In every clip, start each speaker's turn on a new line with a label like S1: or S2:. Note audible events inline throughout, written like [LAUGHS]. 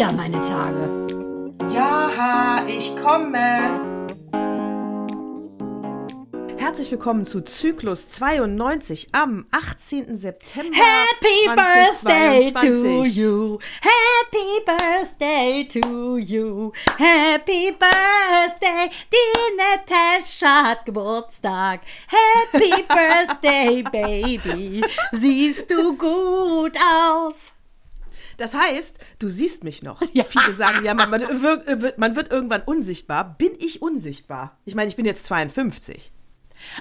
S1: wieder meine Tage.
S2: Ja, ich komme.
S3: Herzlich willkommen zu Zyklus 92 am 18. September.
S1: Happy Birthday
S3: 2022.
S1: to you. Happy Birthday to you. Happy Birthday. Die Natascha hat Geburtstag. Happy [LAUGHS] Birthday, Baby. Siehst du gut aus.
S3: Das heißt, du siehst mich noch.
S1: Ja.
S3: Viele sagen, ja, man, man, wird, man wird irgendwann unsichtbar. Bin ich unsichtbar? Ich meine, ich bin jetzt 52.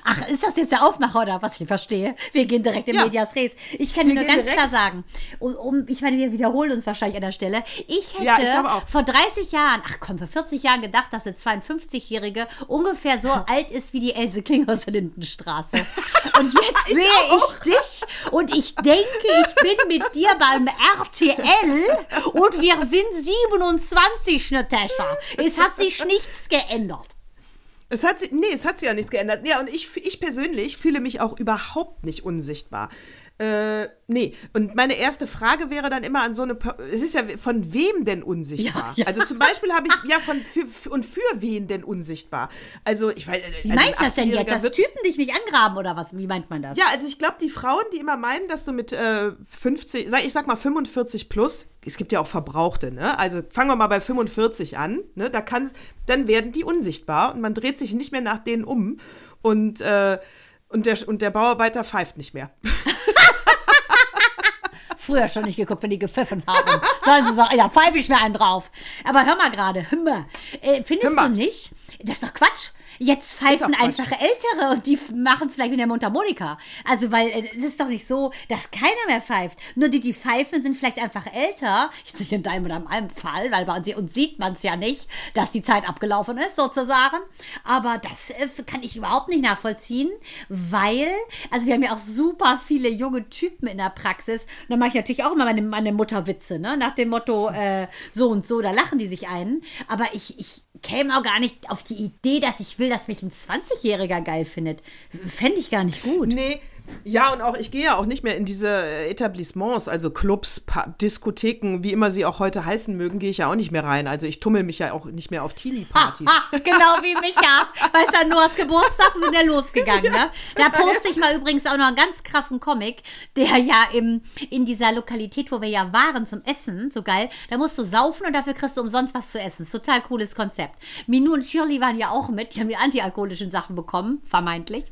S1: Ach, ist das jetzt der Aufmacher oder was ich verstehe? Wir gehen direkt in
S3: Ja.
S1: Medias Res. Ich kann dir
S3: Wir
S1: nur
S3: gehen
S1: ganz
S3: direkt.
S1: klar sagen, um, um, ich meine, wir wiederholen uns wahrscheinlich an der Stelle. Ich hätte
S3: Ja, ich
S1: vor 30 Jahren, ach komm, vor 40 Jahren gedacht, dass eine 52-Jährige ungefähr so alt ist wie die Else Kling aus der Lindenstraße. Und [LAUGHS] jetzt sehe ich dich und ich denke, ich bin mit dir beim RTL und wir sind 27, Natascha. Es hat sich nichts geändert.
S3: Es hat sich, nee, es hat sich ja nichts geändert. Ja, und ich, ich persönlich fühle mich auch überhaupt nicht unsichtbar. Äh, nee, und meine erste Frage wäre dann immer an so eine, es ist ja, von wem denn unsichtbar?
S1: Ja, ja.
S3: Also zum Beispiel habe ich, ja, von, für, und für wen denn unsichtbar? Also, ich weiß,
S1: Wie
S3: also
S1: meinst du das denn jetzt?
S3: 18-Jähriger
S1: Dass Typen dich nicht angraben oder was? Wie meint man das?
S3: Ja, also ich glaube, die Frauen, die immer meinen, dass du mit äh, 50, sag, ich sag mal 45 plus, es gibt ja auch Verbrauchte, ne? Also fangen wir mal bei 45 an, ne? Da kann, dann werden die unsichtbar und man dreht sich nicht mehr nach denen um und, äh, und, der, und der Bauarbeiter pfeift nicht mehr. [LAUGHS]
S1: Früher schon nicht geguckt, wenn die gepfiffen haben. Sollen sie sagen, ja, pfeife ich mir einen drauf. Aber hör mal gerade, hör mal. Äh, findest
S3: Hör mal.
S1: du nicht? Das ist doch Quatsch. Jetzt pfeifen einfach Ältere und die machen es vielleicht mit der Mundharmonika. Also, weil äh, es ist doch nicht so, dass keiner mehr pfeift. Nur die, die pfeifen, sind vielleicht einfach älter. Jetzt nicht in deinem oder meinem Fall, weil bei uns, sieht man es ja nicht, dass die Zeit abgelaufen ist, sozusagen. Aber das äh, kann ich überhaupt nicht nachvollziehen, weil, also wir haben ja auch super viele junge Typen in der Praxis. Und da mache ich natürlich auch immer meine, meine Mutterwitze, ne? Nach dem Motto, äh, so und so, da lachen die sich ein. Aber ich, ich käme auch gar nicht auf die Idee, dass ich will, dass mich ein 20-Jähriger geil findet. Fände ich gar nicht gut.
S3: Nee. Ja, und auch ich gehe ja auch nicht mehr in diese äh, Etablissements, also Clubs, pa Diskotheken, wie immer sie auch heute heißen mögen, gehe ich ja auch nicht mehr rein. Also ich tummel mich ja auch nicht mehr auf Teenie-Partys. [LAUGHS]
S1: Genau wie Micha. Weißt du, Noahs Geburtstag sind ja losgegangen, ne? Da poste ich mal übrigens auch noch einen ganz krassen Comic, der ja im, in dieser Lokalität, wo wir ja waren zum Essen, so geil, da musst du saufen und dafür kriegst du umsonst was zu essen. Ist total cooles Konzept. Minu und Shirley waren ja auch mit, die haben die antialkoholischen Sachen bekommen, vermeintlich.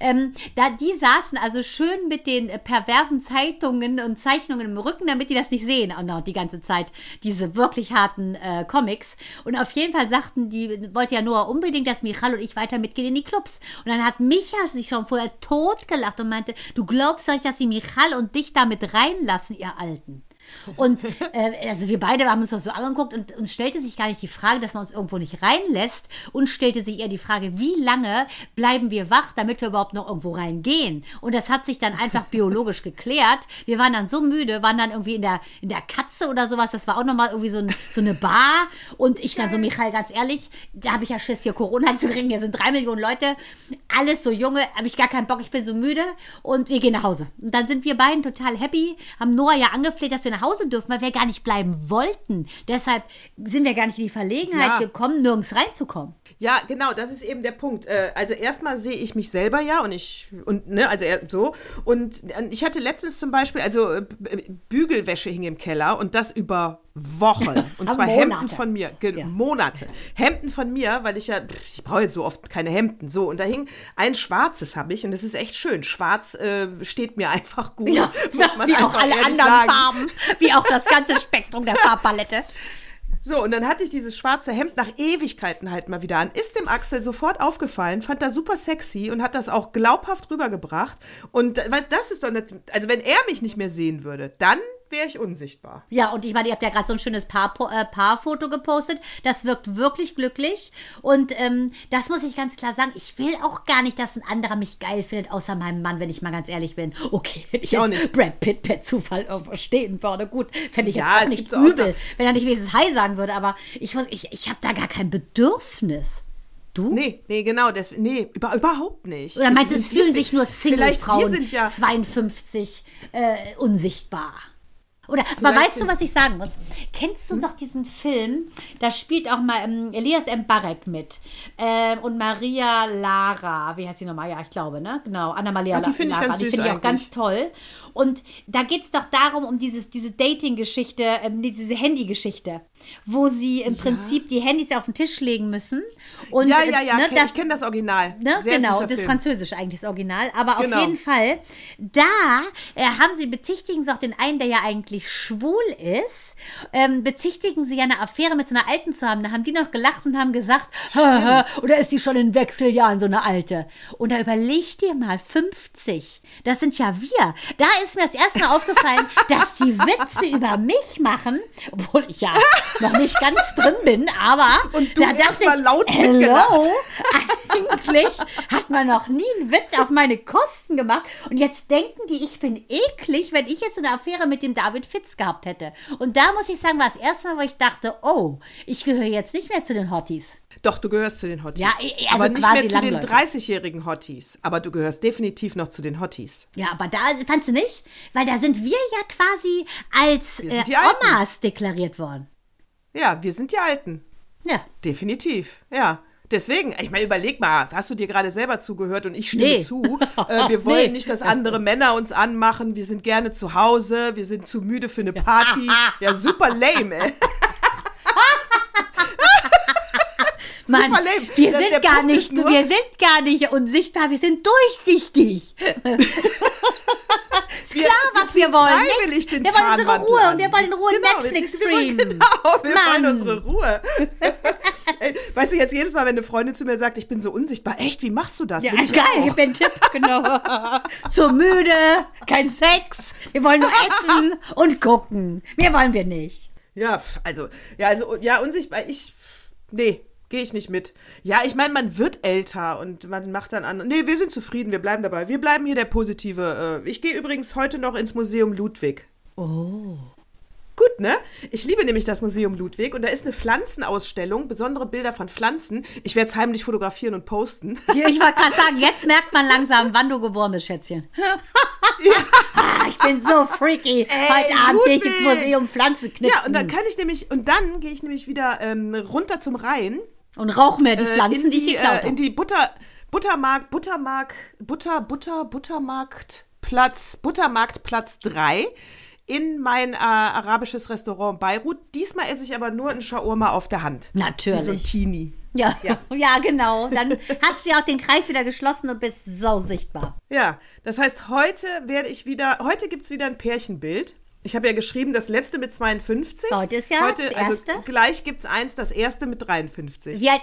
S1: Ähm, da, die saßen also schön mit den äh, perversen Zeitungen und Zeichnungen im Rücken, damit die das nicht sehen, auch noch die ganze Zeit, diese wirklich harten äh, Comics. Und auf jeden Fall sagten die, wollte ja Noah unbedingt, dass Michal und ich weiter mitgehen in die Clubs. Und dann hat Micha sich schon vorher totgelacht und meinte, du glaubst doch nicht, dass sie Michal und dich damit reinlassen, ihr Alten. Und äh, also wir beide haben uns das so angeguckt und uns stellte sich gar nicht die Frage, dass man uns irgendwo nicht reinlässt. Und stellte sich eher die Frage, wie lange bleiben wir wach, damit wir überhaupt noch irgendwo reingehen. Und das hat sich dann einfach biologisch geklärt. Wir waren dann so müde, waren dann irgendwie in der, in der Katze oder sowas. Das war auch nochmal irgendwie so, ein, so eine Bar. Und ich dann so, Michael, ganz ehrlich, da habe ich ja Schiss, hier Corona zu kriegen. Hier sind drei Millionen Leute, alles so junge, habe ich gar keinen Bock, ich bin so müde. Und wir gehen nach Hause. Und dann sind wir beiden total happy, haben Noah ja angefleht, dass wir nach Hause dürfen, weil wir gar nicht bleiben wollten. Deshalb sind wir gar nicht in die Verlegenheit
S3: Ja.
S1: gekommen, nirgends reinzukommen.
S3: Ja, genau, das ist eben der Punkt. Äh, Also erstmal sehe ich mich selber ja und ich und ne, also so und äh, ich hatte letztens zum Beispiel also äh, Bügelwäsche hing im Keller und das über Wochen und zwar
S1: Monate.
S3: Hemden von mir, Ge
S1: Ja.
S3: Monate, Hemden von mir, weil ich ja ich brauche jetzt so oft keine Hemden so und da hing ein schwarzes habe ich und das ist echt schön. Schwarz äh, steht mir einfach gut, [LAUGHS] muss man
S1: wie auch alle anderen
S3: sagen.
S1: Farben, wie auch das ganze Spektrum der [LAUGHS] Farbpalette.
S3: So, und dann hatte ich dieses schwarze Hemd nach Ewigkeiten halt mal wieder an. Ist dem Axel sofort aufgefallen, fand das super sexy und hat das auch glaubhaft rübergebracht. Und äh, weißt, das ist doch nicht, also wenn er mich nicht mehr sehen würde, dann wäre ich unsichtbar.
S1: Ja, und ich meine, ihr habt ja gerade so ein schönes Paar, äh, Paarfoto gepostet. Das wirkt wirklich glücklich. Und ähm, das muss ich ganz klar sagen. Ich will auch gar nicht, dass ein anderer mich geil findet, außer meinem Mann, wenn ich mal ganz ehrlich bin. Okay, wenn ich
S3: Ich auch
S1: jetzt
S3: nicht.
S1: Brad Pitt per Zufall irgendwo stehen würde, gut, fände ich jetzt
S3: Ja,
S1: auch
S3: es
S1: nicht
S3: so
S1: übel,
S3: Ausnahmen.
S1: wenn er nicht wenigstens Hi sagen würde. Aber ich, muss- ich, ich habe da gar kein Bedürfnis. Du?
S3: Nee, nee, genau, das, nee, über, überhaupt nicht.
S1: Oder meinst du,
S3: ist-
S1: es fühlen sich nur Single-Frauen
S3: ja,
S1: 52 äh, unsichtbar? Oder,
S3: Vielleicht
S1: weißt du, was ich sagen muss? Kennst du noch diesen Film? Da spielt auch mal ähm, Elias M. Barek mit. Ähm, und Maria Lara. Wie heißt sie nochmal? Ja, ich glaube, ne? Genau. Anna-Maria
S3: Ach, die finde ich
S1: Lara.
S3: ganz
S1: die
S3: süß
S1: finde ich auch ganz toll. Und da geht es doch darum, um dieses, diese Dating-Geschichte, ähm, diese Handy-Geschichte, wo sie im Prinzip die Handys auf den Tisch legen müssen. Und,
S3: ja,
S1: äh,
S3: ja, ja,
S1: ne,
S3: kenn,
S1: das-
S3: ich kenne das Original.
S1: Ne?
S3: Sehr
S1: genau, das ist französisch eigentlich das Original. Aber
S3: Genau.
S1: auf jeden Fall, da äh, haben sie, bezichtigen sie auch den einen, der ja eigentlich schwul ist, ähm, bezichtigen sie ja eine Affäre mit so einer Alten zu haben. Da haben die noch gelacht und haben gesagt, "Haha, oder ist die schon in Wechseljahren so eine Alte? Und da überleg dir mal, 50, das sind ja wir. Da ist mir das erste Mal aufgefallen, [LAUGHS] dass die Witze über mich machen, obwohl ich ja noch nicht ganz drin bin, aber
S3: Und du
S1: da
S3: erst mal laut
S1: hello. [LAUGHS] eigentlich hat man noch nie einen Witz auf meine Kosten gemacht. Und jetzt denken die, ich bin eklig, wenn ich jetzt eine Affäre mit dem David Fitz gehabt hätte. Und da muss ich sagen, war das erste Mal, wo ich dachte, oh, ich gehöre jetzt nicht mehr zu den Hotties.
S3: Doch, du gehörst zu den Hotties.
S1: Ja, also
S3: aber nicht mehr zu den
S1: langläufig.
S3: 30-jährigen Hotties. Aber du gehörst definitiv noch zu den Hotties.
S1: Ja, aber da fandst du nicht? Weil da sind wir ja quasi als äh. Omas deklariert worden.
S3: Ja, wir sind die Alten.
S1: Ja.
S3: Definitiv, ja. Deswegen, ich meine, überleg mal, hast du dir gerade selber zugehört und ich stimme
S1: Nee.
S3: zu. [LAUGHS] Äh, wir wollen
S1: Nee.
S3: nicht, dass andere Männer uns anmachen. Wir sind gerne zu Hause. Wir sind zu müde für eine Party. Ja, super lame, ey. [LAUGHS]
S1: Mann,
S3: Super lame.
S1: wir
S3: Das-
S1: sind gar
S3: Punkt
S1: nicht, wir sind gar nicht unsichtbar, wir sind durchsichtig. [LAUGHS] ist klar, was wir,
S3: ziehen
S1: wollen.
S3: freiwillig den
S1: wir wollen unsere Ruhe
S3: an.
S1: und wir wollen in Ruhe
S3: Genau, wir-
S1: Netflix
S3: wir wollen-
S1: streamen.
S3: Genau, wir wollen
S1: Mann.
S3: unsere Ruhe. [LAUGHS] Weißt du, jetzt jedes Mal, wenn eine Freundin zu mir sagt, ich bin so unsichtbar, echt, wie machst du das?
S1: Ja,
S3: Will ich
S1: geil, ich bin Tipp, genau. [LAUGHS] so müde, kein Sex, wir wollen nur [LAUGHS] essen und gucken. Mehr wollen wir nicht.
S3: Ja, also, ja, also, ja, unsichtbar, ich, nee, gehe ich nicht mit. Ja, ich meine, man wird älter und man macht dann an. Nee, wir sind zufrieden, wir bleiben dabei. Wir bleiben hier der positive. Äh, ich gehe übrigens heute noch ins Museum Ludwig.
S1: Oh.
S3: Gut, ne? Ich liebe nämlich das Museum Ludwig und da ist eine Pflanzenausstellung, besondere Bilder von Pflanzen. Ich werde es heimlich fotografieren und posten.
S1: Ja, Ich wollte gerade sagen, jetzt merkt man langsam, wann du geboren bist, Schätzchen. [LAUGHS] Ah, ich bin so freaky. Heute Abend gehe ich ins. Museum Pflanzen knipsen.
S3: Ja, und dann kann ich nämlich, und dann gehe ich nämlich wieder ähm, runter zum Rhein.
S1: Und rauch mir die
S3: äh,
S1: Pflanzen,
S3: in
S1: die, ich geklaut
S3: äh, In
S1: habe.
S3: die Butter, Buttermarkt, Buttermarkt, Butter, Butter, Buttermarktplatz, Buttermarktplatz 3 in mein äh, arabisches Restaurant Beirut. Diesmal esse ich aber nur einen Shawarma auf der Hand.
S1: Natürlich.
S3: Wie so ein Teenie.
S1: Ja, ja. [LAUGHS]
S3: Ja.
S1: genau. Dann hast du ja auch den Kreis wieder geschlossen und bist so sichtbar.
S3: Ja, das heißt, heute werde ich wieder, heute gibt es wieder ein Pärchenbild. Ich habe ja geschrieben, das letzte mit 52.
S1: Heute ist ja
S3: heute,
S1: das
S3: Also
S1: erste.
S3: gleich gibt es eins, das erste mit 53.
S1: Wie alt?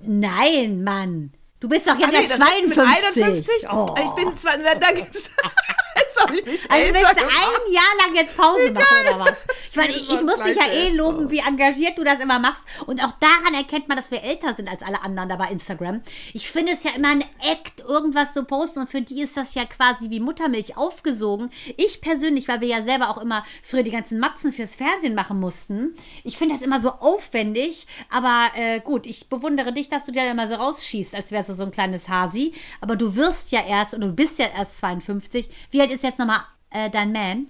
S1: Nein, Mann. Du bist doch jetzt
S3: Ah, nee,
S1: erst
S3: das letzte
S1: 52.
S3: mit 51?
S1: Oh.
S3: Ich bin zwar, da, da gibt's, [LAUGHS] jetzt habe ich mich
S1: Also willst du ein Jahr lang jetzt Pause machen oder was? [LAUGHS] Ich meine, ich, ich muss dich ja eh loben, wie engagiert du das immer machst. Und auch daran erkennt man, dass wir älter sind als alle anderen da bei Instagram. Ich finde es ja immer ein Act, irgendwas zu posten. Und für die ist das ja quasi wie Muttermilch aufgesogen. Ich persönlich, weil wir ja selber auch immer früher die ganzen Matzen fürs Fernsehen machen mussten, ich finde das immer so aufwendig. Aber äh, gut, ich bewundere dich, dass du dir da immer so rausschießt, als wärst du so ein kleines Hasi. Aber du wirst ja erst, und du bist ja erst 52. Wie alt ist jetzt nochmal äh, dein Man?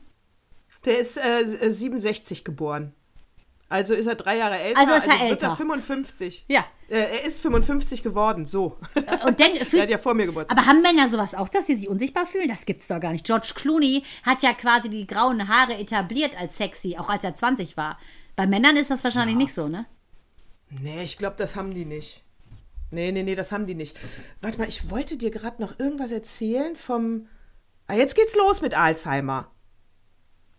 S3: Der ist äh, 67 geboren. Also ist er drei Jahre älter.
S1: Also ist er
S3: wird
S1: älter.
S3: er 55.
S1: Ja.
S3: Äh, er ist 55 geworden, so.
S1: Und denk, [LAUGHS]
S3: er hat ja vor mir Geburtstag.
S1: aber haben Männer sowas auch, dass sie sich unsichtbar fühlen? Das gibt's doch gar nicht. George Clooney hat ja quasi die grauen Haare etabliert als sexy, auch als er 20 war. Bei Männern ist das wahrscheinlich nicht so, ne?
S3: Nee, ich glaube, das haben die nicht. Nee, nee, nee, das haben die nicht. Warte mal, ich wollte dir gerade noch irgendwas erzählen vom. Ah, jetzt geht's los mit Alzheimer.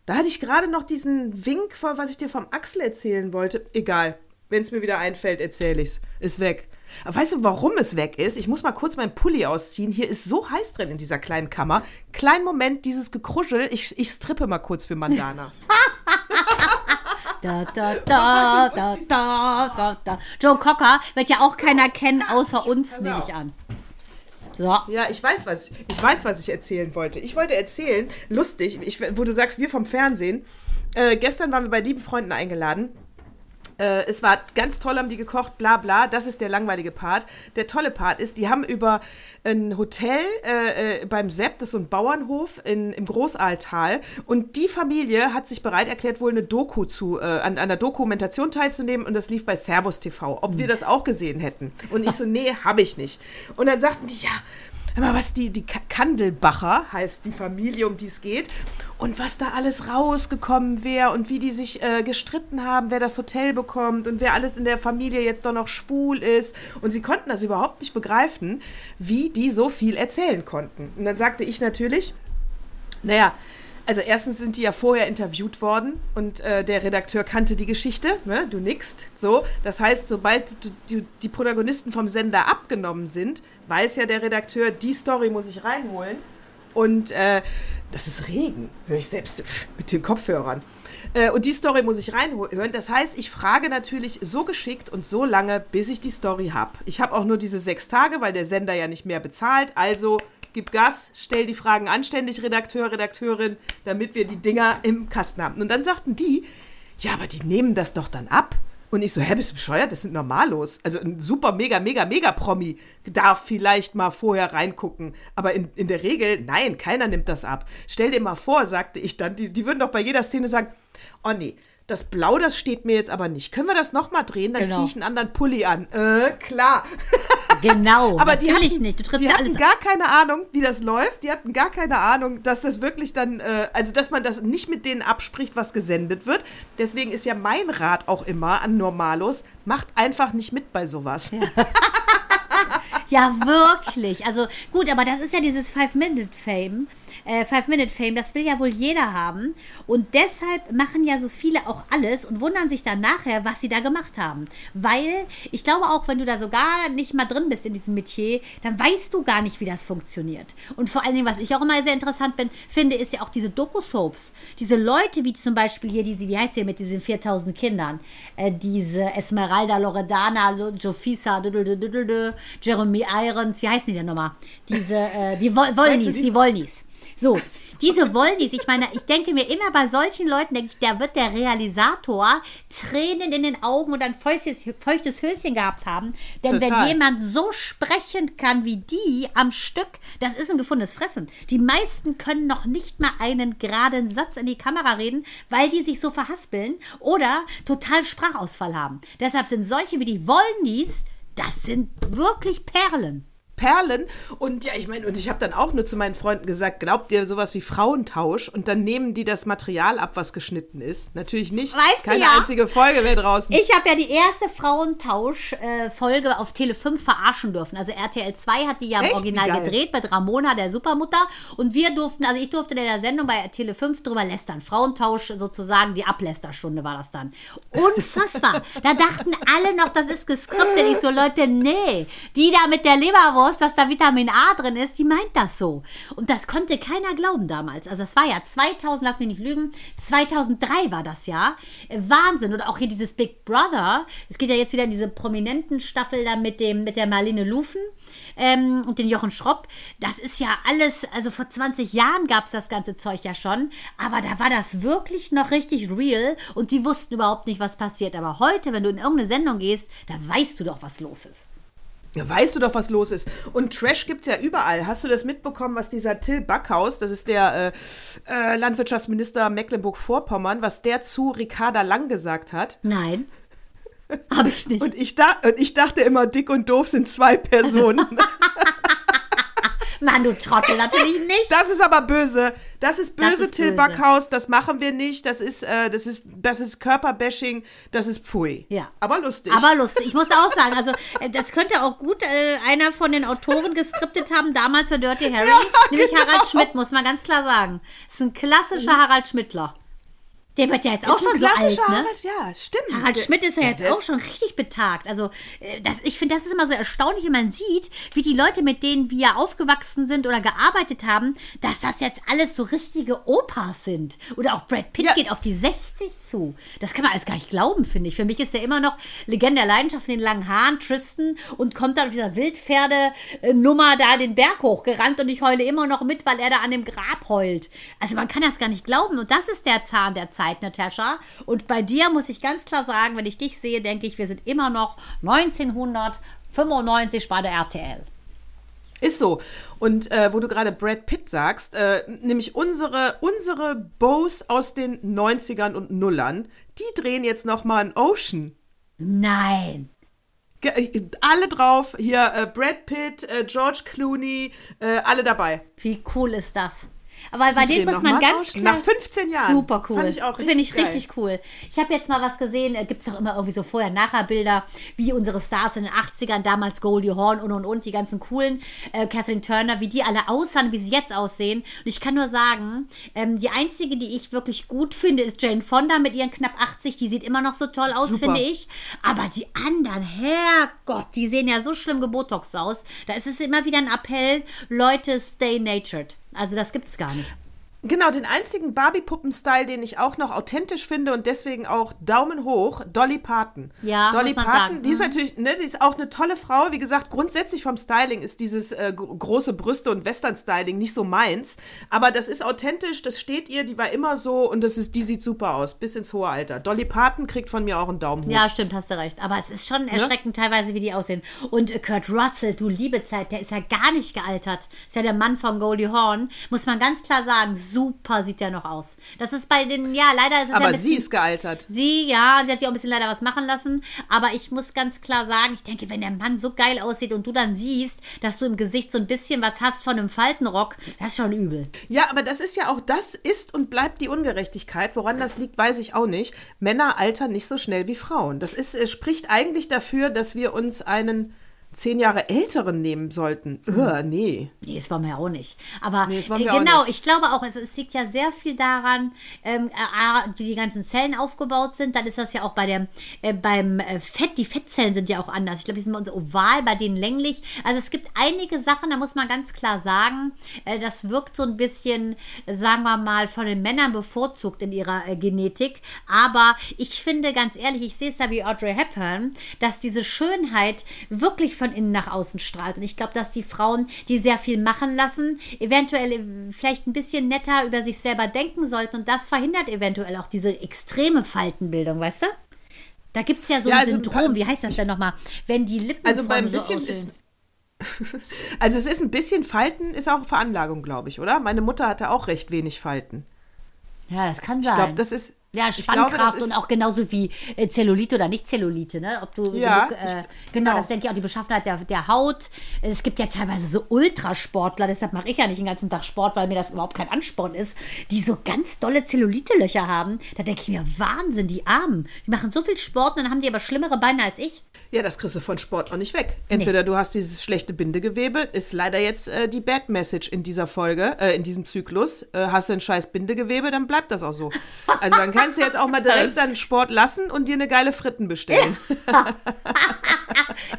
S3: Da hatte ich gerade noch diesen Wink, was ich dir vom Axel erzählen wollte. Egal. Wenn es mir wieder einfällt, erzähle ich's. Ist weg. Aber weißt du, warum es weg ist? Ich muss mal kurz meinen Pulli ausziehen. Hier ist so heiß drin in dieser kleinen Kammer. Kleinen Moment, dieses Gekruschel. Ich, ich strippe mal kurz für Mandana. [LAUGHS]
S1: Da, da, da, da, da, da, da. Joe Cocker wird ja auch keiner kennen, außer uns, nehme ich an. So.
S3: Ja, ich weiß, was ich weiß, was ich erzählen wollte. Ich wollte erzählen, lustig, ich, wo du sagst, wir vom Fernsehen. Äh, gestern waren wir bei lieben Freunden eingeladen Äh, es war ganz toll, haben die gekocht, bla bla. Das ist der langweilige Part. Der tolle Part ist, die haben über ein Hotel äh, äh, beim Sepp, das ist so ein Bauernhof in, im Großaaltal. Und die Familie hat sich bereit erklärt, wohl eine Doku zu, äh, an einer Dokumentation teilzunehmen. Und das lief bei Servus TV, ob wir das auch gesehen hätten. Und ich so, nee, habe ich nicht. Und dann sagten die, ja, mal, was die, die Ka- Kandelbacher heißt die Familie, um die es geht. Und was da alles rausgekommen wäre und wie die sich äh, gestritten haben, wer das Hotel bekommt und wer alles in der Familie jetzt doch noch schwul ist. Und sie konnten das überhaupt nicht begreifen, wie die so viel erzählen konnten. Und dann sagte ich natürlich, naja, also erstens sind die ja vorher interviewt worden und äh, der Redakteur kannte die Geschichte, ne? du nickst, so. Das heißt, sobald die, die Protagonisten vom Sender abgenommen sind, weiß ja der Redakteur, die Story muss ich reinholen. Und äh, das ist Regen, höre ich selbst mit den Kopfhörern. Äh, und die Story muss ich reinhören. Das heißt, ich frage natürlich so geschickt und so lange, bis ich die Story habe. Ich habe auch nur diese sechs Tage, weil der Sender ja nicht mehr bezahlt. Also gib Gas, stell die Fragen anständig, Redakteur, Redakteurin, damit wir die Dinger im Kasten haben. Und dann sagten die, ja, aber die nehmen das doch dann ab. Und ich so, hä, bist du bescheuert? Das sind normallos. Also ein super, mega, mega, mega Promi darf vielleicht mal vorher reingucken. Aber in, in der Regel, nein, keiner nimmt das ab. Stell dir mal vor, sagte ich dann, die, die würden doch bei jeder Szene sagen, oh nee, das Blau, das steht mir jetzt aber nicht. Können wir das nochmal drehen? Dann
S1: Genau.
S3: ziehe ich einen anderen Pulli an. Äh, klar. [LAUGHS]
S1: Genau,
S3: Aber die
S1: natürlich
S3: hatten,
S1: nicht. Du trittst
S3: die
S1: ja
S3: hatten
S1: alles
S3: gar keine Ahnung, wie das läuft. Die hatten gar keine Ahnung, dass das wirklich dann, äh, also dass man das nicht mit denen abspricht, was gesendet wird. Deswegen ist ja mein Rat auch immer an Normalos, macht einfach nicht mit bei sowas.
S1: Ja, [LAUGHS] wirklich. Also gut, aber das ist ja dieses Five-Minute-Fame. Äh, Five-Minute-Fame, das will ja wohl jeder haben. Und deshalb machen ja so viele auch alles und wundern sich dann nachher, was sie da gemacht haben. Weil ich glaube auch, wenn du da sogar nicht mal drin bist in diesem Metier, dann weißt du gar nicht, wie das funktioniert. Und vor allen Dingen, was ich auch immer sehr interessant bin, finde, ist ja auch diese Doku-Soaps. Diese Leute, wie zum Beispiel hier diese, wie heißt die mit diesen 4000 Kindern? Äh, diese Esmeralda Loredana, Lo- Jofisa, Jeremy Irons, wie heißen die denn nochmal? Diese, äh, die Wol Wollnies,
S3: die?
S1: Wollnies. So, diese Wollnies, ich meine, ich denke mir immer bei solchen Leuten, denke ich, da wird der Realisator Tränen in den Augen und ein feuchtes, feuchtes Höschen gehabt haben. Denn
S3: Total.
S1: wenn jemand so sprechen kann wie die am Stück, das ist ein gefundenes Fressen. Die meisten können noch nicht mal einen geraden Satz in die Kamera reden, weil die sich so verhaspeln oder total Sprachausfall haben. Deshalb sind solche wie die Wollnies, das sind wirklich Perlen.
S3: Perlen. Und ja, ich meine, und ich habe dann auch nur zu meinen Freunden gesagt, glaubt ihr sowas wie Frauentausch? Und dann nehmen die das Material ab, was geschnitten ist. Natürlich nicht.
S1: Weißt du
S3: Keine
S1: ja?
S3: einzige Folge wäre draußen.
S1: Ich habe ja die erste Frauentausch-Folge auf Tele 5 verarschen dürfen. Also RTL 2 hat die ja im
S3: Echt?
S1: Original gedreht mit Ramona, der Supermutter. Und wir durften, also ich durfte in der Sendung bei Tele 5 drüber lästern. Frauentausch sozusagen, die Ablästerstunde war das dann. Unfassbar. da dachten alle noch, das ist geskriptet. Ich so, Leute, nee. Die da mit der Leberwurst, dass da Vitamin A drin ist, die meint das so. Und das konnte keiner glauben damals. Also das war ja 2000, lass mich nicht lügen, 2003 war das ja. Wahnsinn. Oder auch hier dieses Big Brother. Es geht ja jetzt wieder in diese prominenten Staffel da mit, dem, mit der Marlene Lufen ähm, und den Jochen Schropp. Das ist ja alles, also vor 20 Jahren gab es das ganze Zeug ja schon. Aber da war das wirklich noch richtig real und die wussten überhaupt nicht, was passiert. Aber heute, wenn du in irgendeine Sendung gehst, da weißt du doch, was los ist.
S3: Ja, weißt du doch, was los ist. Und Trash gibt's ja überall. Hast du das mitbekommen, was dieser Till Backhaus, das ist der äh, äh, Landwirtschaftsminister Mecklenburg-Vorpommern, was der zu Ricarda Lang gesagt hat?
S1: Nein. Habe ich nicht.
S3: Und ich, da, und ich dachte immer, dick und doof sind zwei Personen. [LAUGHS]
S1: Mann, du Trottel, natürlich [LAUGHS] nicht.
S3: Das ist aber böse. Das ist böse,
S1: Das ist
S3: Till
S1: böse.
S3: Backhaus. Das machen wir nicht. Das ist, äh, das ist, das ist Körperbashing. Das ist Pfui.
S1: Ja.
S3: Aber lustig.
S1: Aber lustig. Ich muss auch sagen, also äh, das könnte auch gut äh, einer von den Autoren geskriptet haben, damals für Dirty Harry, nämlich
S3: genau.
S1: Harald Schmidt, muss man ganz klar sagen. ist ein klassischer Harald Schmidtler. Der wird ja jetzt auch
S3: ist ein
S1: schon so alt, ne?
S3: Harald, ja, stimmt.
S1: Harald Schmidt ist ja jetzt auch schon richtig betagt. Also äh, das, ich finde, das ist immer so erstaunlich, wenn man sieht, wie die Leute, mit denen wir aufgewachsen sind oder gearbeitet haben, dass das jetzt alles so richtige Opas sind. Oder auch Brad Pitt
S3: Ja.
S1: geht auf die 60 zu. Das kann man alles gar nicht glauben, finde ich. Für mich ist er immer noch Legende der Leidenschaft in den langen Haaren, Tristan, und kommt dann auf dieser Wildpferde-Nummer da den Berg hochgerannt und ich heule immer noch mit, weil er da an dem Grab heult. Also man kann das gar nicht glauben. Und das ist der Zahn der Zeit. Zeit, Natascha. Und bei dir muss ich ganz klar sagen, wenn ich dich sehe, denke ich, wir sind immer noch 1995 bei der RTL.
S3: Ist so. Und äh, wo du gerade Brad Pitt sagst, äh, nämlich unsere, unsere Bows aus den 90ern und Nullern, die drehen jetzt nochmal ein Ocean.
S1: Nein.
S3: Ge äh, alle drauf. Hier äh, Brad Pitt, äh, George Clooney, äh, alle dabei.
S1: Wie cool ist das? Aber bei denen muss man ganz klar.
S3: Nach 15 Jahren.
S1: Super cool.
S3: Fand ich auch
S1: Finde ich
S3: richtig
S1: richtig cool. Ich habe jetzt mal was gesehen, äh, gibt es doch immer irgendwie so Vorher-Nachher-Bilder, wie unsere Stars in den 80ern, damals Goldie Hawn und und und, die ganzen coolen, äh, Kathleen Turner, wie die alle aussahen, wie sie jetzt aussehen. Und ich kann nur sagen, ähm, die einzige, die ich wirklich gut finde, ist Jane Fonda mit ihren knapp 80. Die sieht immer noch so toll aus,
S3: Super.
S1: finde ich. Aber die anderen, Herrgott, die sehen ja so schlimm gebotoxt aus. Da ist es immer wieder ein Appell, Leute, stay natured. Also das gibt es gar nicht.
S3: Genau, den einzigen Barbie-Puppen-Style, den ich auch noch authentisch finde und deswegen auch Daumen hoch, Dolly Parton.
S1: Ja,
S3: Dolly
S1: muss man
S3: Parton,
S1: sagen.
S3: die ist
S1: Mhm.
S3: natürlich, ne, die ist auch eine tolle Frau. Wie gesagt, grundsätzlich vom Styling ist dieses äh, gro- große Brüste und Western-Styling nicht so meins. Aber das ist authentisch, das steht ihr, die war immer so und das ist, die sieht super aus, bis ins hohe Alter. Dolly Parton kriegt von mir auch einen Daumen hoch.
S1: Ja, stimmt, hast du recht. Aber es ist schon erschreckend teilweise, wie die aussehen. Und äh, Kurt Russell, du liebe Zeit, der ist ja gar nicht gealtert. Ist ja der Mann von Goldie Hawn. Muss man ganz klar sagen, super sieht der noch aus. Das ist bei den, ja, leider ist es ja
S3: Aber
S1: ein
S3: sie
S1: bisschen,
S3: ist gealtert.
S1: Sie, ja, sie hat sich auch ein bisschen leider was machen lassen. Aber ich muss ganz klar sagen, ich denke, wenn der Mann so geil aussieht und du dann siehst, dass du im Gesicht so ein bisschen was hast von einem Faltenrock, das ist schon übel.
S3: Ja, aber das ist ja auch, das ist und bleibt die Ungerechtigkeit. Woran das liegt, weiß ich auch nicht. Männer altern nicht so schnell wie Frauen. Das ist, spricht eigentlich dafür, dass wir uns einen zehn Jahre älteren nehmen sollten. Ugh, nee.
S1: Nee, das wollen wir ja auch nicht. Aber
S3: Nee,
S1: äh, genau,
S3: nicht.
S1: ich glaube auch, es, es liegt ja sehr viel daran, ähm, äh, wie die ganzen Zellen aufgebaut sind. Dann ist das ja auch bei der, äh, beim äh, Fett, die Fettzellen sind ja auch anders. Ich glaube, die sind bei uns oval, bei denen länglich. Also es gibt einige Sachen, da muss man ganz klar sagen, äh, das wirkt so ein bisschen, sagen wir mal, von den Männern bevorzugt in ihrer Genetik. Aber ich finde ganz ehrlich, ich sehe es ja wie Audrey Hepburn, dass diese Schönheit wirklich von innen nach außen strahlt. Und ich glaube, dass die Frauen, die sehr viel machen lassen, eventuell äh, vielleicht ein bisschen netter über sich selber denken sollten. Und das verhindert eventuell auch diese extreme Faltenbildung, weißt du? Da gibt es ja so
S3: Ja,
S1: ein
S3: also
S1: Syndrom, wie heißt das denn nochmal? Wenn die Lippen
S3: Also bei
S1: vorne
S3: ein bisschen
S1: so
S3: ist.
S1: aussehen. [LAUGHS]
S3: Also es ist ein bisschen Falten, ist auch Veranlagung, glaube ich, oder? Meine Mutter hatte auch recht wenig Falten.
S1: Ja, das kann
S3: Ich
S1: sein.
S3: glaube, das ist.
S1: Ja,
S3: glaube,
S1: Spannkraft
S3: ist-
S1: und auch genauso wie äh, Zellulite oder nicht Zellulite, ne? Ob du
S3: Ja,
S1: genug, äh, genau,
S3: genau.
S1: das denke ich auch, die Beschaffenheit der, der Haut. Es gibt ja teilweise so Ultrasportler, deshalb mache ich ja nicht den ganzen Tag Sport, weil mir das überhaupt kein Ansporn ist, die so ganz dolle Zellulite-Löcher haben. Da denke ich mir, Wahnsinn, die Armen. Die machen so viel Sport und dann haben die aber schlimmere Beine als ich.
S3: Ja, das kriegst du von Sport auch nicht weg. Entweder du hast dieses schlechte Bindegewebe, ist leider jetzt äh, die Bad Message in dieser Folge, äh, in diesem Zyklus. Äh, hast du ein scheiß Bindegewebe, dann bleibt das auch so. Also dann kannst du jetzt auch mal direkt [LAUGHS] deinen Sport lassen und dir eine geile Fritten bestellen. [LAUGHS] [LAUGHS]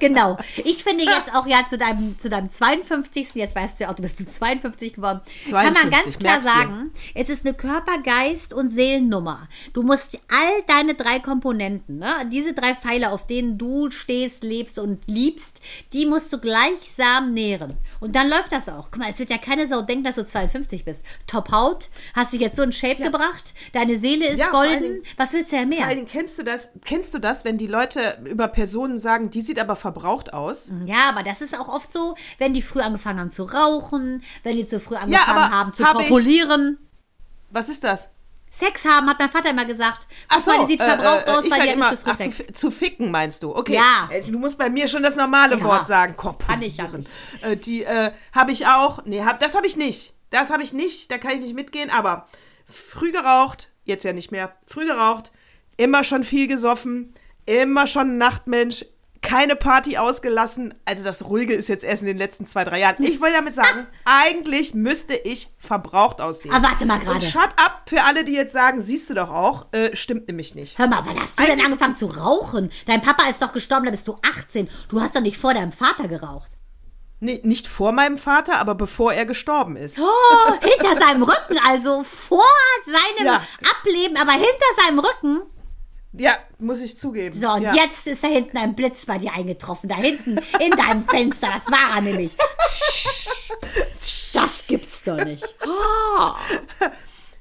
S1: Genau. Ich finde jetzt auch ja zu deinem, zu deinem 52. Jetzt weißt du ja auch, du bist zu 52 geworden. kann man
S3: 52,
S1: ganz klar sagen, es ist eine Körper-, Geist- und Seelennummer. Du musst all deine drei Komponenten, ne, diese drei Pfeile, auf denen du stehst, lebst und liebst, die musst du gleichsam nähren. Und dann läuft das auch. Guck mal, es wird ja keine Sau denken, dass du 52 bist. Top Haut, hast dich jetzt so in Shape gebracht, deine Seele ist
S3: Ja,
S1: golden.
S3: Dingen-
S1: Was willst du ja mehr?
S3: Vor allen Dingen kennst du das, kennst du das, wenn die Leute über Personen sagen, die sieht aber verbraucht aus?
S1: Ja, aber das ist auch oft so, wenn die früh angefangen haben zu rauchen, wenn die zu früh angefangen
S3: aber
S1: haben zu
S3: hab. Was ist das?
S1: Sex haben, hat mein Vater immer gesagt.
S3: Ach so,
S1: mal, die sieht
S3: äh,
S1: verbraucht
S3: äh,
S1: aus,
S3: ich
S1: weil die
S3: immer,
S1: zu früh
S3: ach, zu,
S1: Sex.
S3: fi- zu ficken meinst du? Okay.
S1: Ja.
S3: Äh, Du musst bei mir schon das normale
S1: Ja,
S3: Wort sagen.
S1: das kann ich ja
S3: Korpulieren. Äh, die äh, habe ich auch. Nee, hab, das habe ich nicht. Das habe ich nicht. Da kann ich nicht mitgehen. Aber früh geraucht, jetzt ja nicht mehr. Früh geraucht, immer schon viel gesoffen, immer schon ein Nachtmensch. Keine Party ausgelassen. Also das Ruhige ist jetzt erst in den letzten zwei, drei Jahren. Ich will damit sagen, [LAUGHS] eigentlich müsste ich verbraucht aussehen.
S1: Aber warte mal
S3: Und
S1: gerade.
S3: shut up für alle, die jetzt sagen, siehst du doch auch, äh, stimmt nämlich nicht.
S1: Hör mal, wann hast du denn
S3: Eigentlich-
S1: angefangen zu rauchen? Dein Papa ist doch gestorben, da bist du 18. Du hast doch nicht vor deinem Vater geraucht.
S3: Nee, nicht vor meinem Vater, aber bevor er gestorben ist.
S1: Oh, hinter seinem Rücken, also vor seinem
S3: Ja.
S1: Ableben, aber hinter seinem Rücken.
S3: Ja, muss ich zugeben.
S1: So, und
S3: ja.
S1: jetzt ist da hinten ein Blitz bei dir eingetroffen. Da hinten in deinem Fenster. Das war er nämlich. Das gibt's doch nicht. Oh.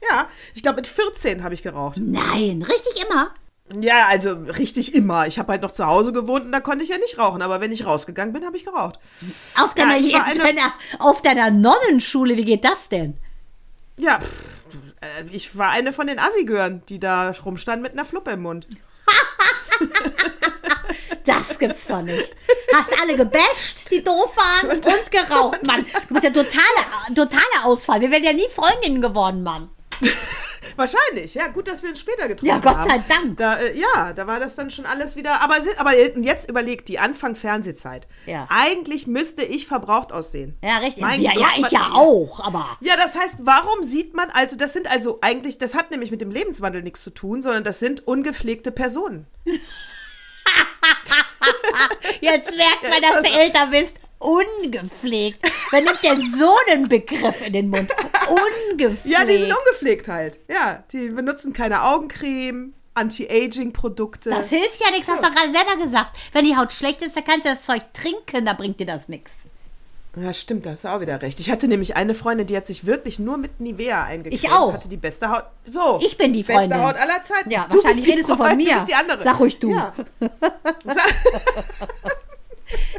S3: Ja, Ich glaube, mit 14 habe ich geraucht.
S1: Nein, richtig immer.
S3: Ja, also richtig immer. Ich habe halt noch zu Hause gewohnt und da konnte ich ja nicht rauchen. Aber wenn ich rausgegangen bin, habe ich geraucht.
S1: Auf deiner,
S3: war
S1: auf
S3: eine-
S1: deiner, auf deiner Nonnenschule, wie geht das denn?
S3: Ja, pff, ich war eine von den Assigören, die da rumstanden mit einer Fluppe im Mund. [LAUGHS]
S1: Das gibt's doch nicht. Hast alle gebasht, die doof waren, und geraucht, Mann. Du bist ja totaler totaler Ausfall. Wir wären ja nie Freundinnen geworden, Mann.
S3: Wahrscheinlich, ja. Gut, dass wir uns später getroffen
S1: Ja, Gott
S3: haben.
S1: sei Dank.
S3: Da, äh, ja, da war das dann schon alles wieder. Aber, aber jetzt überlegt, die Anfang Fernsehzeit.
S1: Ja.
S3: Eigentlich müsste ich verbraucht aussehen.
S1: Ja, richtig.
S3: Mein
S1: ja,
S3: Gott,
S1: ja, ich ja auch, aber.
S3: Ja, das heißt, warum sieht man, also das sind also eigentlich, das hat nämlich mit dem Lebenswandel nichts zu tun, sondern das sind ungepflegte Personen. [LAUGHS]
S1: Jetzt merkt man, dass du älter bist. Ungepflegt. Wer nimmt denn so einen Begriff in den Mund? Ungepflegt.
S3: Ja, die sind ungepflegt halt. Ja, die benutzen keine Augencreme, Anti-Aging-Produkte.
S1: Das hilft ja nichts, hast du doch gerade selber gesagt. Wenn die Haut schlecht ist, dann kannst du das Zeug trinken, da bringt dir das nichts.
S3: Ja, stimmt, da hast du auch wieder recht. Ich hatte nämlich eine Freundin, die hat sich wirklich nur mit Nivea eingecremt.
S1: Ich auch.
S3: Hatte die beste Haut. So.
S1: Ich bin die Freundin.
S3: Beste Haut aller Zeiten.
S1: Ja,
S3: Du
S1: wahrscheinlich redest du von mir.
S3: Du bist die andere.
S1: Sag ruhig du.
S3: Ja. [LAUGHS]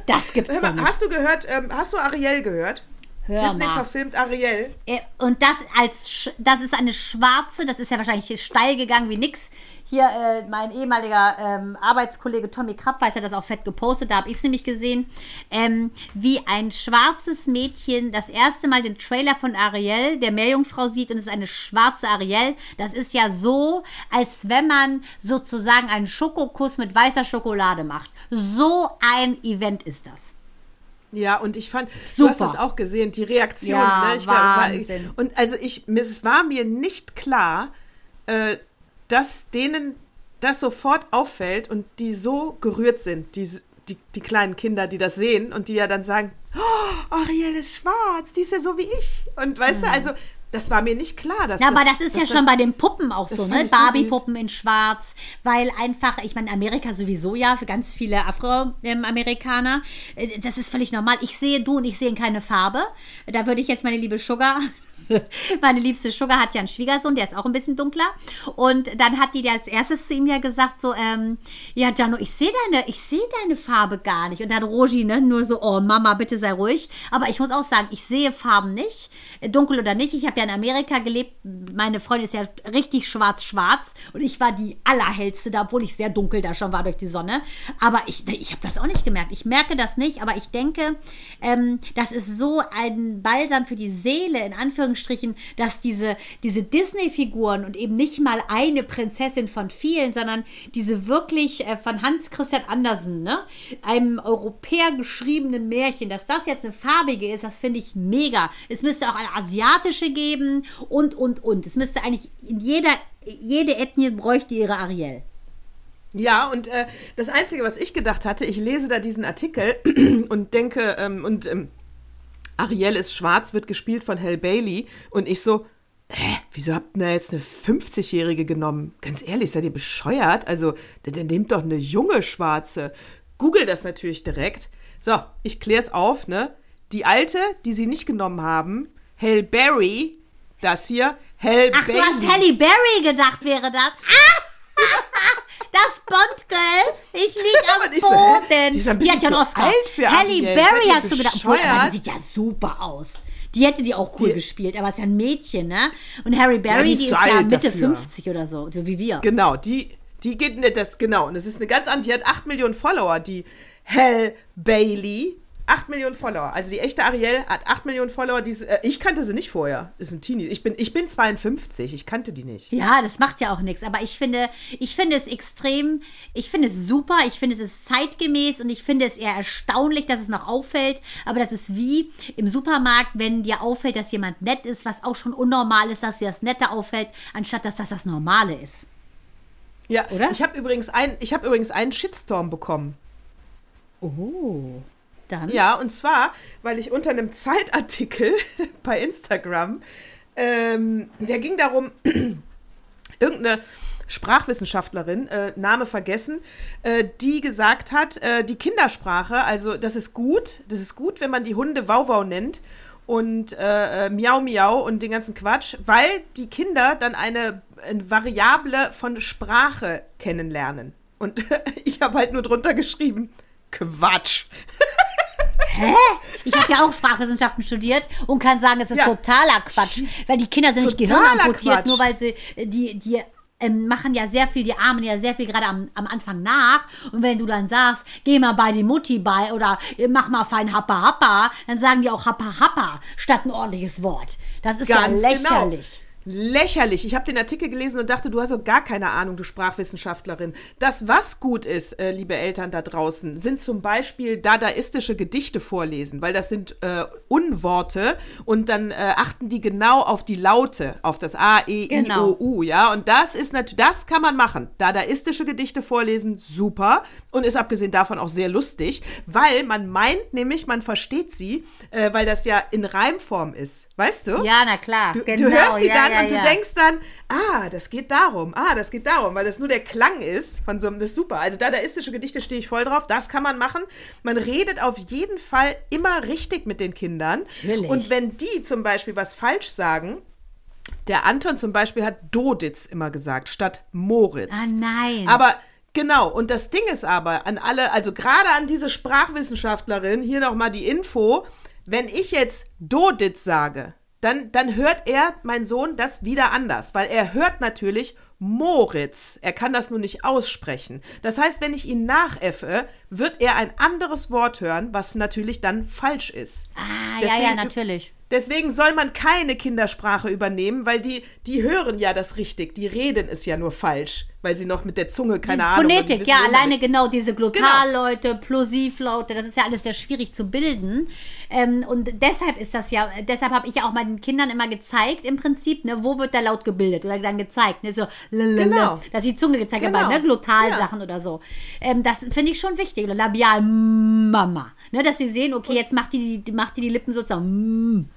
S1: Das gibt's
S3: hör mal,
S1: nicht.
S3: hast du gehört, ähm, hast du Ariel gehört?
S1: Hör
S3: Disney
S1: mal.
S3: verfilmt Ariel.
S1: Äh, Und das als das ist eine schwarze, das ist ja wahrscheinlich steil gegangen wie nix. Hier, äh, mein ehemaliger ähm, Arbeitskollege Tommy Krappweiß hat das auch fett gepostet, da habe ich es nämlich gesehen, ähm, wie ein schwarzes Mädchen das erste Mal den Trailer von Ariel, der Meerjungfrau, sieht und es ist eine schwarze Ariel. Das ist ja so, als wenn man sozusagen einen Schokokuss mit weißer Schokolade macht. So ein Event ist das.
S3: Ja, und ich fand,
S1: Super.
S3: du hast das auch gesehen, die Reaktion.
S1: Ja,
S3: ne? ich glaub, war-
S1: Wahnsinn.
S3: und also ich, es war mir nicht klar, äh, dass denen das sofort auffällt und die so gerührt sind, die, die, die kleinen Kinder, die das sehen und die ja dann sagen, oh, Ariel ist schwarz, die ist ja so wie ich. Und weißt du, also das war mir nicht klar. Dass
S1: Mhm. Ja, aber
S3: das,
S1: das ist ja schon bei den Puppen auch
S3: das
S1: so, ne?
S3: ich so.
S1: Barbie-Puppen in Schwarz, weil einfach, ich meine, Amerika sowieso ja, für ganz viele Afroamerikaner, äh, das ist völlig normal. Ich sehe du und ich sehe keine Farbe. Da würde ich jetzt meine liebe Sugar, [LAUGHS] meine liebste Sugar hat ja einen Schwiegersohn, der ist auch ein bisschen dunkler. Und dann hat die als erstes zu ihm ja gesagt, so, ähm, ja, Gianno, ich sehe deine, ich deine Farbe gar nicht. Und dann hat Rogi, ne, nur so, oh Mama, bitte sei ruhig. Aber ich muss auch sagen, ich sehe Farben nicht, dunkel oder nicht. Ich habe ja in Amerika gelebt. Meine Freundin ist ja richtig schwarz-schwarz und ich war die allerhellste da, obwohl ich sehr dunkel da schon war durch die Sonne. Aber ich, ich habe das auch nicht gemerkt. Ich merke das nicht, aber ich denke, ähm, das ist so ein Balsam für die Seele, in Anführungsstrichen, dass diese, diese Disney-Figuren und eben nicht mal eine Prinzessin von vielen, sondern diese wirklich äh, von Hans Christian Andersen, ne, einem Europäer geschriebenen Märchen, dass das jetzt eine farbige ist, das finde ich mega. Es müsste auch eine asiatische geben und, und, und. Es müsste eigentlich in jeder, jede Ethnie bräuchte ihre Ariel.
S3: Ja, und äh, das Einzige, was ich gedacht hatte, ich lese da diesen Artikel [CLEARS THROAT] und denke, ähm, und ähm, Ariel ist schwarz, wird gespielt von Hal Bailey. Und ich so, hä, wieso habt ihr jetzt eine 50-Jährige genommen? Ganz ehrlich, seid ihr bescheuert? Also, dann nehmt doch eine junge Schwarze. Google das natürlich direkt. So, ich kläre es auf, ne? Die alte, die sie nicht genommen haben, Hal Berry, das hier, Hal
S1: Ach,
S3: Bailey.
S1: du hast Halle Berry gedacht, wäre das. Ah! [LAUGHS] Das Bond-Girl. Ich lieg [LAUGHS] am
S3: ist so, hä?
S1: Boden.
S3: Die ist ein
S1: Die hat ja
S3: zu
S1: Oscar.
S3: alt für
S1: Halle. Berry hast du gedacht. Obwohl, aber die sieht ja super aus. Die hätte die auch cool
S3: Die-
S1: gespielt, aber ist ja ein Mädchen, ne? Und Harry Berry,
S3: die ist
S1: die ist ja Mitte
S3: dafür.
S1: 50 oder so, so wie wir.
S3: Genau, die, die geht nicht das, genau. Und es ist eine ganz andere, die hat 8 Millionen Follower, die Hell Bailey. 8 Millionen Follower. Also die echte Ariel hat 8 Millionen Follower. Die, äh, ich kannte sie nicht vorher. Ist ein Teenie. Ich bin, ich bin 52. Ich kannte die nicht.
S1: Ja, das macht ja auch nichts. Aber ich finde, ich finde es extrem, ich finde es super, ich finde es ist zeitgemäß und ich finde es eher erstaunlich, dass es noch auffällt. Aber das ist wie im Supermarkt, wenn dir auffällt, dass jemand nett ist, was auch schon unnormal ist, dass dir das Nette auffällt, anstatt dass das das Normale ist.
S3: Ja,
S1: Oder?
S3: Ich habe übrigens, ein, ich hab übrigens einen Shitstorm bekommen.
S1: Oh. Dann?
S3: Ja, und zwar, weil ich unter einem Zeitartikel [LAUGHS] bei Instagram, ähm, der ging darum, [CLEARS THROAT] irgendeine Sprachwissenschaftlerin, äh, Name vergessen, äh, die gesagt hat, äh, die Kindersprache, also das ist gut, das ist gut, wenn man die Hunde Wauwau nennt und äh, äh, Miau Miau und den ganzen Quatsch, weil die Kinder dann eine, eine Variable von Sprache kennenlernen. Und [LAUGHS] ich habe halt nur drunter geschrieben, Quatsch. [LAUGHS]
S1: Ich habe ja auch Sprachwissenschaften studiert und kann sagen, es ist
S3: Ja.
S1: totaler Quatsch, weil die Kinder sind nicht gehirnamputiert, nur weil sie äh, die die ähm, machen ja sehr viel, die Armen ja sehr viel gerade am, am Anfang nach. Und wenn du dann sagst, geh mal bei die Mutti bei oder äh, mach mal fein Happa Happa, dann sagen die auch Happa Happa statt ein ordentliches Wort. Das ist
S3: Ganz
S1: ja
S3: genau.
S1: Lächerlich.
S3: Ich habe den Artikel gelesen und dachte, du hast doch gar keine Ahnung, du Sprachwissenschaftlerin. Das, was gut ist, äh, liebe Eltern da draußen, sind zum Beispiel dadaistische Gedichte vorlesen, weil das sind äh, Unworte und dann äh, achten die genau auf die Laute, auf das A, E, I,
S1: Genau.
S3: O, U, ja. Und das ist natürlich, das kann man machen. Dadaistische Gedichte vorlesen, super. Und ist abgesehen davon auch sehr lustig, weil man meint nämlich, man versteht sie, äh, weil das ja in Reimform ist. Weißt du?
S1: Ja, na klar.
S3: Du,
S1: genau.
S3: du hörst sie
S1: ja,
S3: dann
S1: ja,
S3: und
S1: ja.
S3: du denkst dann, ah, das geht darum, ah, das geht darum, weil das nur der Klang ist von so einem, das ist super. Also dadaistische Gedichte stehe ich voll drauf, das kann man machen. Man redet auf jeden Fall immer richtig mit den Kindern.
S1: Natürlich.
S3: Und wenn die zum Beispiel was falsch sagen, der Anton zum Beispiel hat Doditz immer gesagt, statt Moritz.
S1: Ah, nein.
S3: Aber genau, und das Ding ist aber an alle, also gerade an diese Sprachwissenschaftlerin, hier nochmal die Info, wenn ich jetzt Doditz sage, dann, dann hört er, mein Sohn, das wieder anders, weil er hört natürlich Moritz. Er kann das nur nicht aussprechen. Das heißt, wenn ich ihn nachäffe, wird er ein anderes Wort hören, was natürlich dann falsch ist.
S1: ah, ja, ja,
S3: Deswegen-
S1: natürlich.
S3: Deswegen soll man keine Kindersprache übernehmen, weil die, die hören ja das richtig, die reden es ja nur falsch, weil sie noch mit der Zunge keine
S1: Die
S3: Ahnung
S1: Phonetik, ja, alleine
S3: nicht.
S1: genau diese Glotalleute, Plosivlaute, das ist ja alles sehr schwierig zu bilden. Ähm, und deshalb ist das ja, deshalb habe ich ja auch meinen Kindern immer gezeigt, im Prinzip, ne, wo wird der Laut gebildet oder dann gezeigt, ne, so, lalalala,
S3: Genau.
S1: dass die Zunge gezeigt wird,
S3: Genau.
S1: bei ne, Glotalsachen oder so. Ähm, das finde ich schon wichtig. Oder labial Mama, ne, dass sie sehen, okay, jetzt macht die, die, macht die die Lippen sozusagen.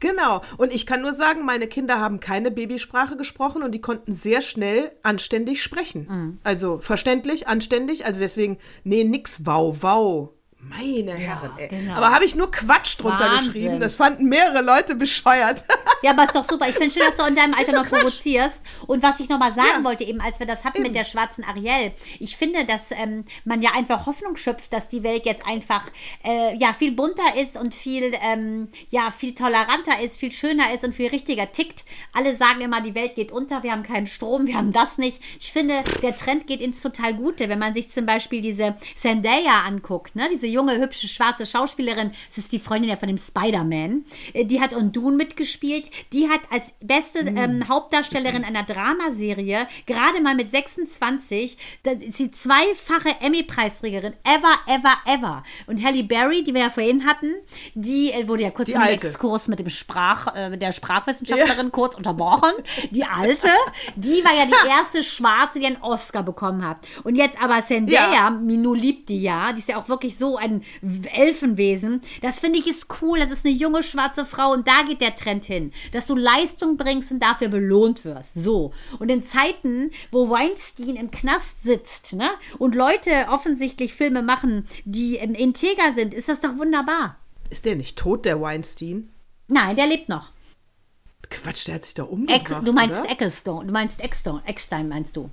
S3: Genau. Und ich kann nur sagen, meine Kinder haben keine Babysprache gesprochen und die konnten sehr schnell anständig sprechen.
S1: Mhm.
S3: Also verständlich, anständig. Also deswegen, nee, nix wow, wow. Meine Herren, ey.
S1: genau.
S3: Aber habe ich nur Quatsch drunter
S1: Wahnsinn.
S3: geschrieben. Das fanden mehrere Leute bescheuert. [LAUGHS]
S1: Ja, aber ist doch super. Ich finde schön, dass du in deinem Alter noch
S3: Quatsch.
S1: provozierst. Und was ich nochmal sagen
S3: Ja.
S1: wollte, eben als wir das hatten
S3: Eben.
S1: mit der schwarzen Ariel, ich finde, dass ähm, man ja einfach Hoffnung schöpft, dass die Welt jetzt einfach äh, ja viel bunter ist und viel ähm, ja viel toleranter ist, viel schöner ist und viel richtiger tickt. Alle sagen immer, die Welt geht unter, wir haben keinen Strom, wir haben das nicht. Ich finde, der Trend geht ins total Gute, wenn man sich zum Beispiel diese Zendaya anguckt, ne? diese junge, hübsche, schwarze Schauspielerin, das ist die Freundin ja von dem Spider-Man, Äh, die hat Undun mitgespielt, die hat als beste ähm, Hauptdarstellerin einer Dramaserie, gerade mal mit 26, da ist sie zweifache Emmy-Preisträgerin, ever, ever, ever. Und Halle Berry, die wir ja vorhin hatten, die äh, wurde ja kurz im. Exkurs mit dem Sprach, äh, mit der Sprachwissenschaftlerin kurz unterbrochen. Die alte, die war ja die erste Schwarze, die einen Oscar bekommen hat. Und jetzt aber Zendaya,
S3: Ja.
S1: Minu liebt die ja, die ist ja auch wirklich so ein Elfenwesen. Das finde ich ist cool, das ist eine junge schwarze Frau und da geht der Trend hin, dass du Leistung bringst und dafür belohnt wirst. So. Und in Zeiten, wo Weinstein im Knast sitzt, ne, und Leute offensichtlich Filme machen, die ähm, integer sind, ist das doch wunderbar.
S3: Ist der nicht tot, der Weinstein?
S1: Nein, der lebt noch.
S3: Quatsch, der hat sich
S1: Eck,
S3: umgebracht,
S1: du meinst
S3: oder?
S1: Ecclestone, du meinst Eckstone, Eckstein meinst du.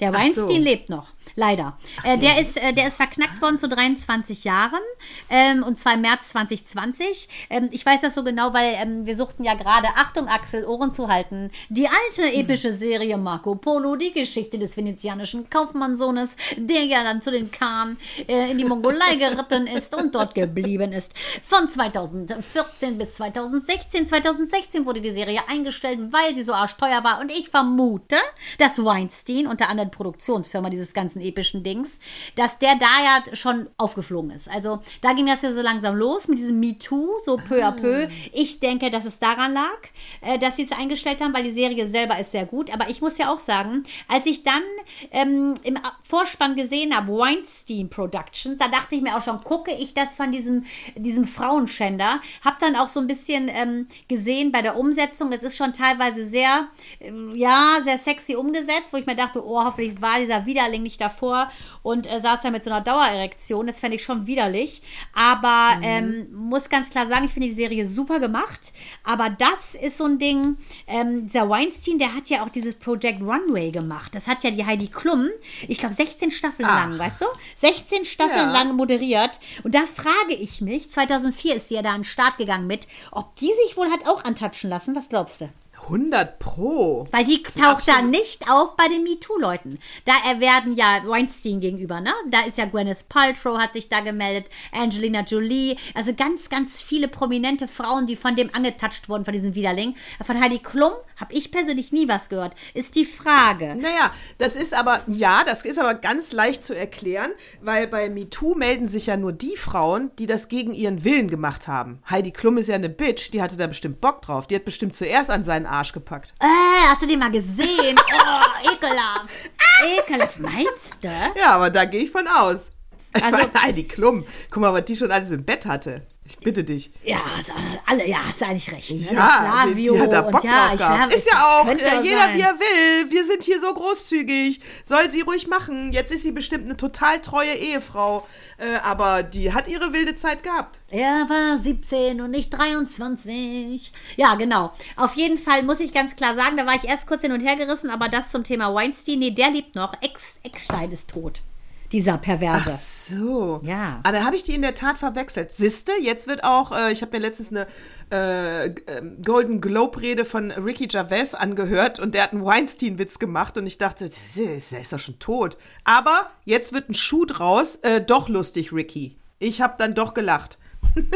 S1: Der
S3: Ach so.
S1: Weinstein lebt noch, leider. Äh, der, ist, äh, der ist verknackt worden zu 23 Jahren ähm, und zwar im März 2020. Ähm, ich weiß das so genau, weil ähm, wir suchten ja gerade, Achtung Axel, Ohren zu halten, die alte epische Serie Marco Polo, die Geschichte des venezianischen Kaufmannssohnes, der ja dann zu den Khan äh, in die Mongolei [LAUGHS] geritten ist und dort geblieben ist. Von 2014 bis 2016. 2016 wurde die Serie eingestellt, weil sie so arschteuer war und ich vermute, dass Weinstein, unter anderem Produktionsfirma dieses ganzen epischen Dings, dass der da ja schon aufgeflogen ist. Also da ging das ja so langsam los mit diesem MeToo, so peu à peu. Ich denke, dass es daran lag, äh, dass sie es eingestellt haben, weil die Serie selber ist sehr gut. Aber ich muss ja auch sagen, als ich dann ähm, im Vorspann gesehen habe, Weinstein Productions, da dachte ich mir auch schon, gucke ich das von diesem, diesem Frauenschänder. Hab dann auch so ein bisschen ähm, gesehen bei der Umsetzung, es ist schon teilweise sehr, ähm, ja, sehr sexy umgesetzt, wo ich mir dachte, oh, hoffentlich war dieser Widerling nicht davor und äh, saß da mit so einer Dauererektion. Das fände ich schon widerlich. Aber ähm, muss ganz klar sagen, ich finde die Serie super gemacht. Aber das ist so ein Ding, ähm, dieser Weinstein, der hat ja auch dieses Project Runway gemacht. Das hat ja die Heidi Klum, ich glaube 16 Staffeln
S3: Ach.
S1: lang, weißt du? 16 Staffeln
S3: Ja.
S1: lang moderiert. Und da frage ich mich, 2004 ist sie ja da an den Start gegangen mit, ob die sich wohl hat auch antatschen lassen. Was glaubst du?
S3: 100 Pro.
S1: Weil die taucht da nicht auf bei den MeToo-Leuten. Da er werden ja Weinstein gegenüber, ne? Da ist ja Gwyneth Paltrow hat sich da gemeldet, Angelina Jolie, also ganz, ganz viele prominente Frauen, die von dem angetatscht wurden, von diesem Widerling. Von Heidi Klum habe ich persönlich nie was gehört. Ist die Frage.
S3: Naja, das ist aber, ja, das ist aber ganz leicht zu erklären, weil bei MeToo melden sich ja nur die Frauen, die das gegen ihren Willen gemacht haben. Heidi Klum ist ja eine Bitch, die hatte da bestimmt Bock drauf. Die hat bestimmt zuerst an seinen Arsch gepackt.
S1: Äh, hast du den mal gesehen? [LAUGHS] Oh, ekelhaft. Ekelhaft, meinst du?
S3: Ja, aber da gehe ich von aus.
S1: Also- [LAUGHS]
S3: Also Heidi Klum, guck mal, was die schon alles im Bett hatte. Ich bitte dich.
S1: Ja, also, alle, ja, hast du eigentlich recht. Ne?
S3: Ja,
S1: Flavio
S3: die hat da Bock
S1: und ja,
S3: drauf
S1: habe
S3: Ist ja auch äh, jeder,
S1: sein.
S3: wie er will. Wir sind hier so großzügig. Soll sie ruhig machen. Jetzt ist sie bestimmt eine total treue Ehefrau. Äh, aber die hat ihre wilde Zeit gehabt.
S1: Er war 17 und nicht 23. Ja, genau. Auf jeden Fall muss ich ganz klar sagen, da war ich erst kurz hin und her gerissen, aber das zum Thema Weinstein, nee, der lebt noch. Ex Eckstein ist tot. Dieser Perverse.
S3: Ach so.
S1: Ja.
S3: Ah, da habe ich die in der Tat verwechselt. Siste, jetzt wird auch, äh, ich habe mir letztens eine äh, ähm, Golden Globe-Rede von Ricky Gervais angehört und der hat einen Weinstein-Witz gemacht und ich dachte, der ist doch schon tot. Aber jetzt wird ein Schuh draus. Äh, doch lustig, Ricky. Ich habe dann doch gelacht. [LAUGHS]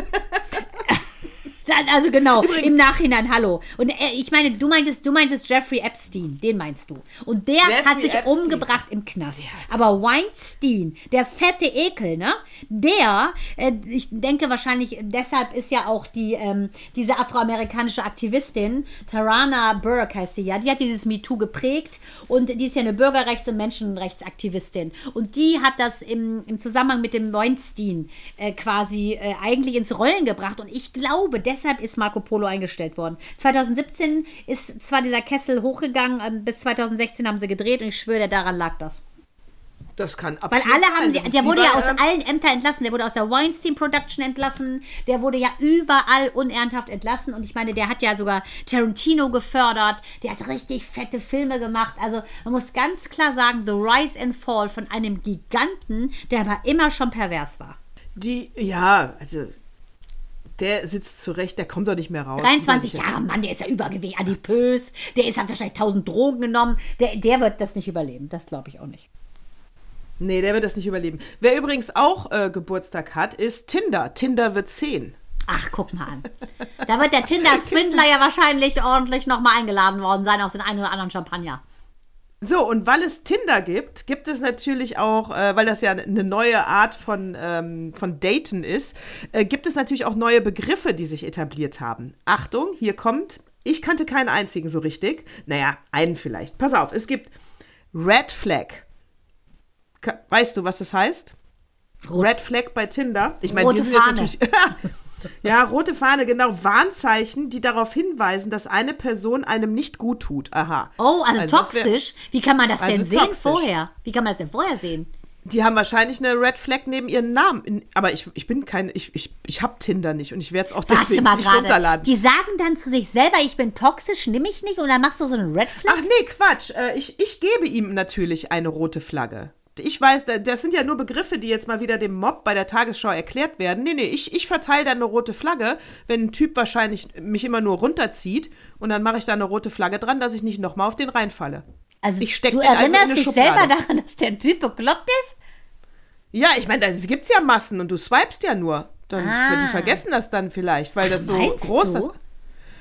S1: Also genau, im Nachhinein, hallo. Und äh, ich meine, du meintest, du meintest Jeffrey Epstein, den meinst du. Und der
S3: Jeffrey
S1: hat sich
S3: Epstein.
S1: umgebracht im Knast. Aber Weinstein, der fette Ekel, ne? Der, äh, ich denke wahrscheinlich, deshalb ist ja auch die, ähm, diese afroamerikanische Aktivistin, Tarana Burke heißt sie ja, die hat dieses MeToo geprägt und die ist ja eine Bürgerrechts- und Menschenrechtsaktivistin. Und die hat das im, im Zusammenhang mit dem Weinstein äh, quasi äh, eigentlich ins Rollen gebracht. Und ich glaube, deshalb ist Marco Polo eingestellt worden. 2017 ist zwar dieser Kessel hochgegangen, ähm, bis 2016 haben sie gedreht und ich schwöre, daran lag das.
S3: Das kann
S1: Weil
S3: absolut
S1: alle haben,
S3: sein.
S1: sie, der wurde ja aus allen Ämtern entlassen. Der wurde aus der Weinstein Production entlassen. Der wurde ja überall unernsthaft entlassen. Und ich meine, der hat ja sogar Tarantino gefördert. Der hat richtig fette Filme gemacht. Also man muss ganz klar sagen, The Rise and Fall von einem Giganten, der aber immer schon pervers war.
S3: Die, ja, also der sitzt zurecht, der kommt doch nicht mehr raus.
S1: 23
S3: Übersicher.
S1: Jahre, Mann, der ist ja übergewichtig, adipös. Der ist, hat wahrscheinlich 1000 Drogen genommen. Der, der wird das nicht überleben. Das glaube ich auch nicht.
S3: Nee, der wird das nicht überleben. Wer übrigens auch äh, Geburtstag hat, ist Tinder. Tinder wird 10.
S1: Ach, guck mal an. Da wird der [LAUGHS] Tinder-Swindler ja wahrscheinlich ordentlich nochmal eingeladen worden sein auf den einen oder anderen Champagner.
S3: So, und weil es Tinder gibt, gibt es natürlich auch, äh, weil das ja eine neue Art von, ähm, von Daten ist, äh, gibt es natürlich auch neue Begriffe, die sich etabliert haben. Achtung, hier kommt, ich kannte keinen einzigen so richtig. Naja, einen vielleicht. Pass auf, es gibt Red Flag. Ka- Weißt du, was das heißt? Red Flag bei Tinder. Ich meine, wir sind jetzt
S1: Fahne.
S3: natürlich. [LAUGHS] ja, rote Fahne, genau. Warnzeichen, die darauf hinweisen, dass eine Person einem nicht gut tut. Aha.
S1: Oh, also,
S3: wär-
S1: toxisch. Wie kann man das
S3: Also
S1: denn sehen
S3: toxisch.
S1: vorher? Wie kann man das denn vorher sehen?
S3: Die haben wahrscheinlich eine Red Flag neben ihren Namen. Aber ich, ich bin kein, ich, ich, ich habe Tinder nicht und ich werde es auch deswegen nicht
S1: gerade.
S3: runterladen.
S1: Die sagen dann zu sich selber, ich bin toxisch, nimm ich nicht und dann machst du so einen Red Flag.
S3: Ach nee, Quatsch. Äh, ich, ich gebe ihm natürlich eine rote Flagge. Ich weiß, da- das sind ja nur Begriffe, die jetzt mal wieder dem Mob bei der Tagesschau erklärt werden. Nee, nee, ich, ich verteile dann eine rote Flagge, wenn ein Typ wahrscheinlich mich immer nur runterzieht und dann mache ich da eine rote Flagge dran, dass ich nicht nochmal auf den reinfalle.
S1: Also
S3: ich steck
S1: du
S3: also in
S1: erinnerst
S3: eine
S1: dich
S3: Schublade.
S1: selber daran, dass der Typ bekloppt ist?
S3: Ja, ich meine, es gibt's ja Massen und du swipest ja nur. Dann,
S1: Ah.
S3: Die vergessen das dann vielleicht, weil das so groß
S1: du?
S3: ist.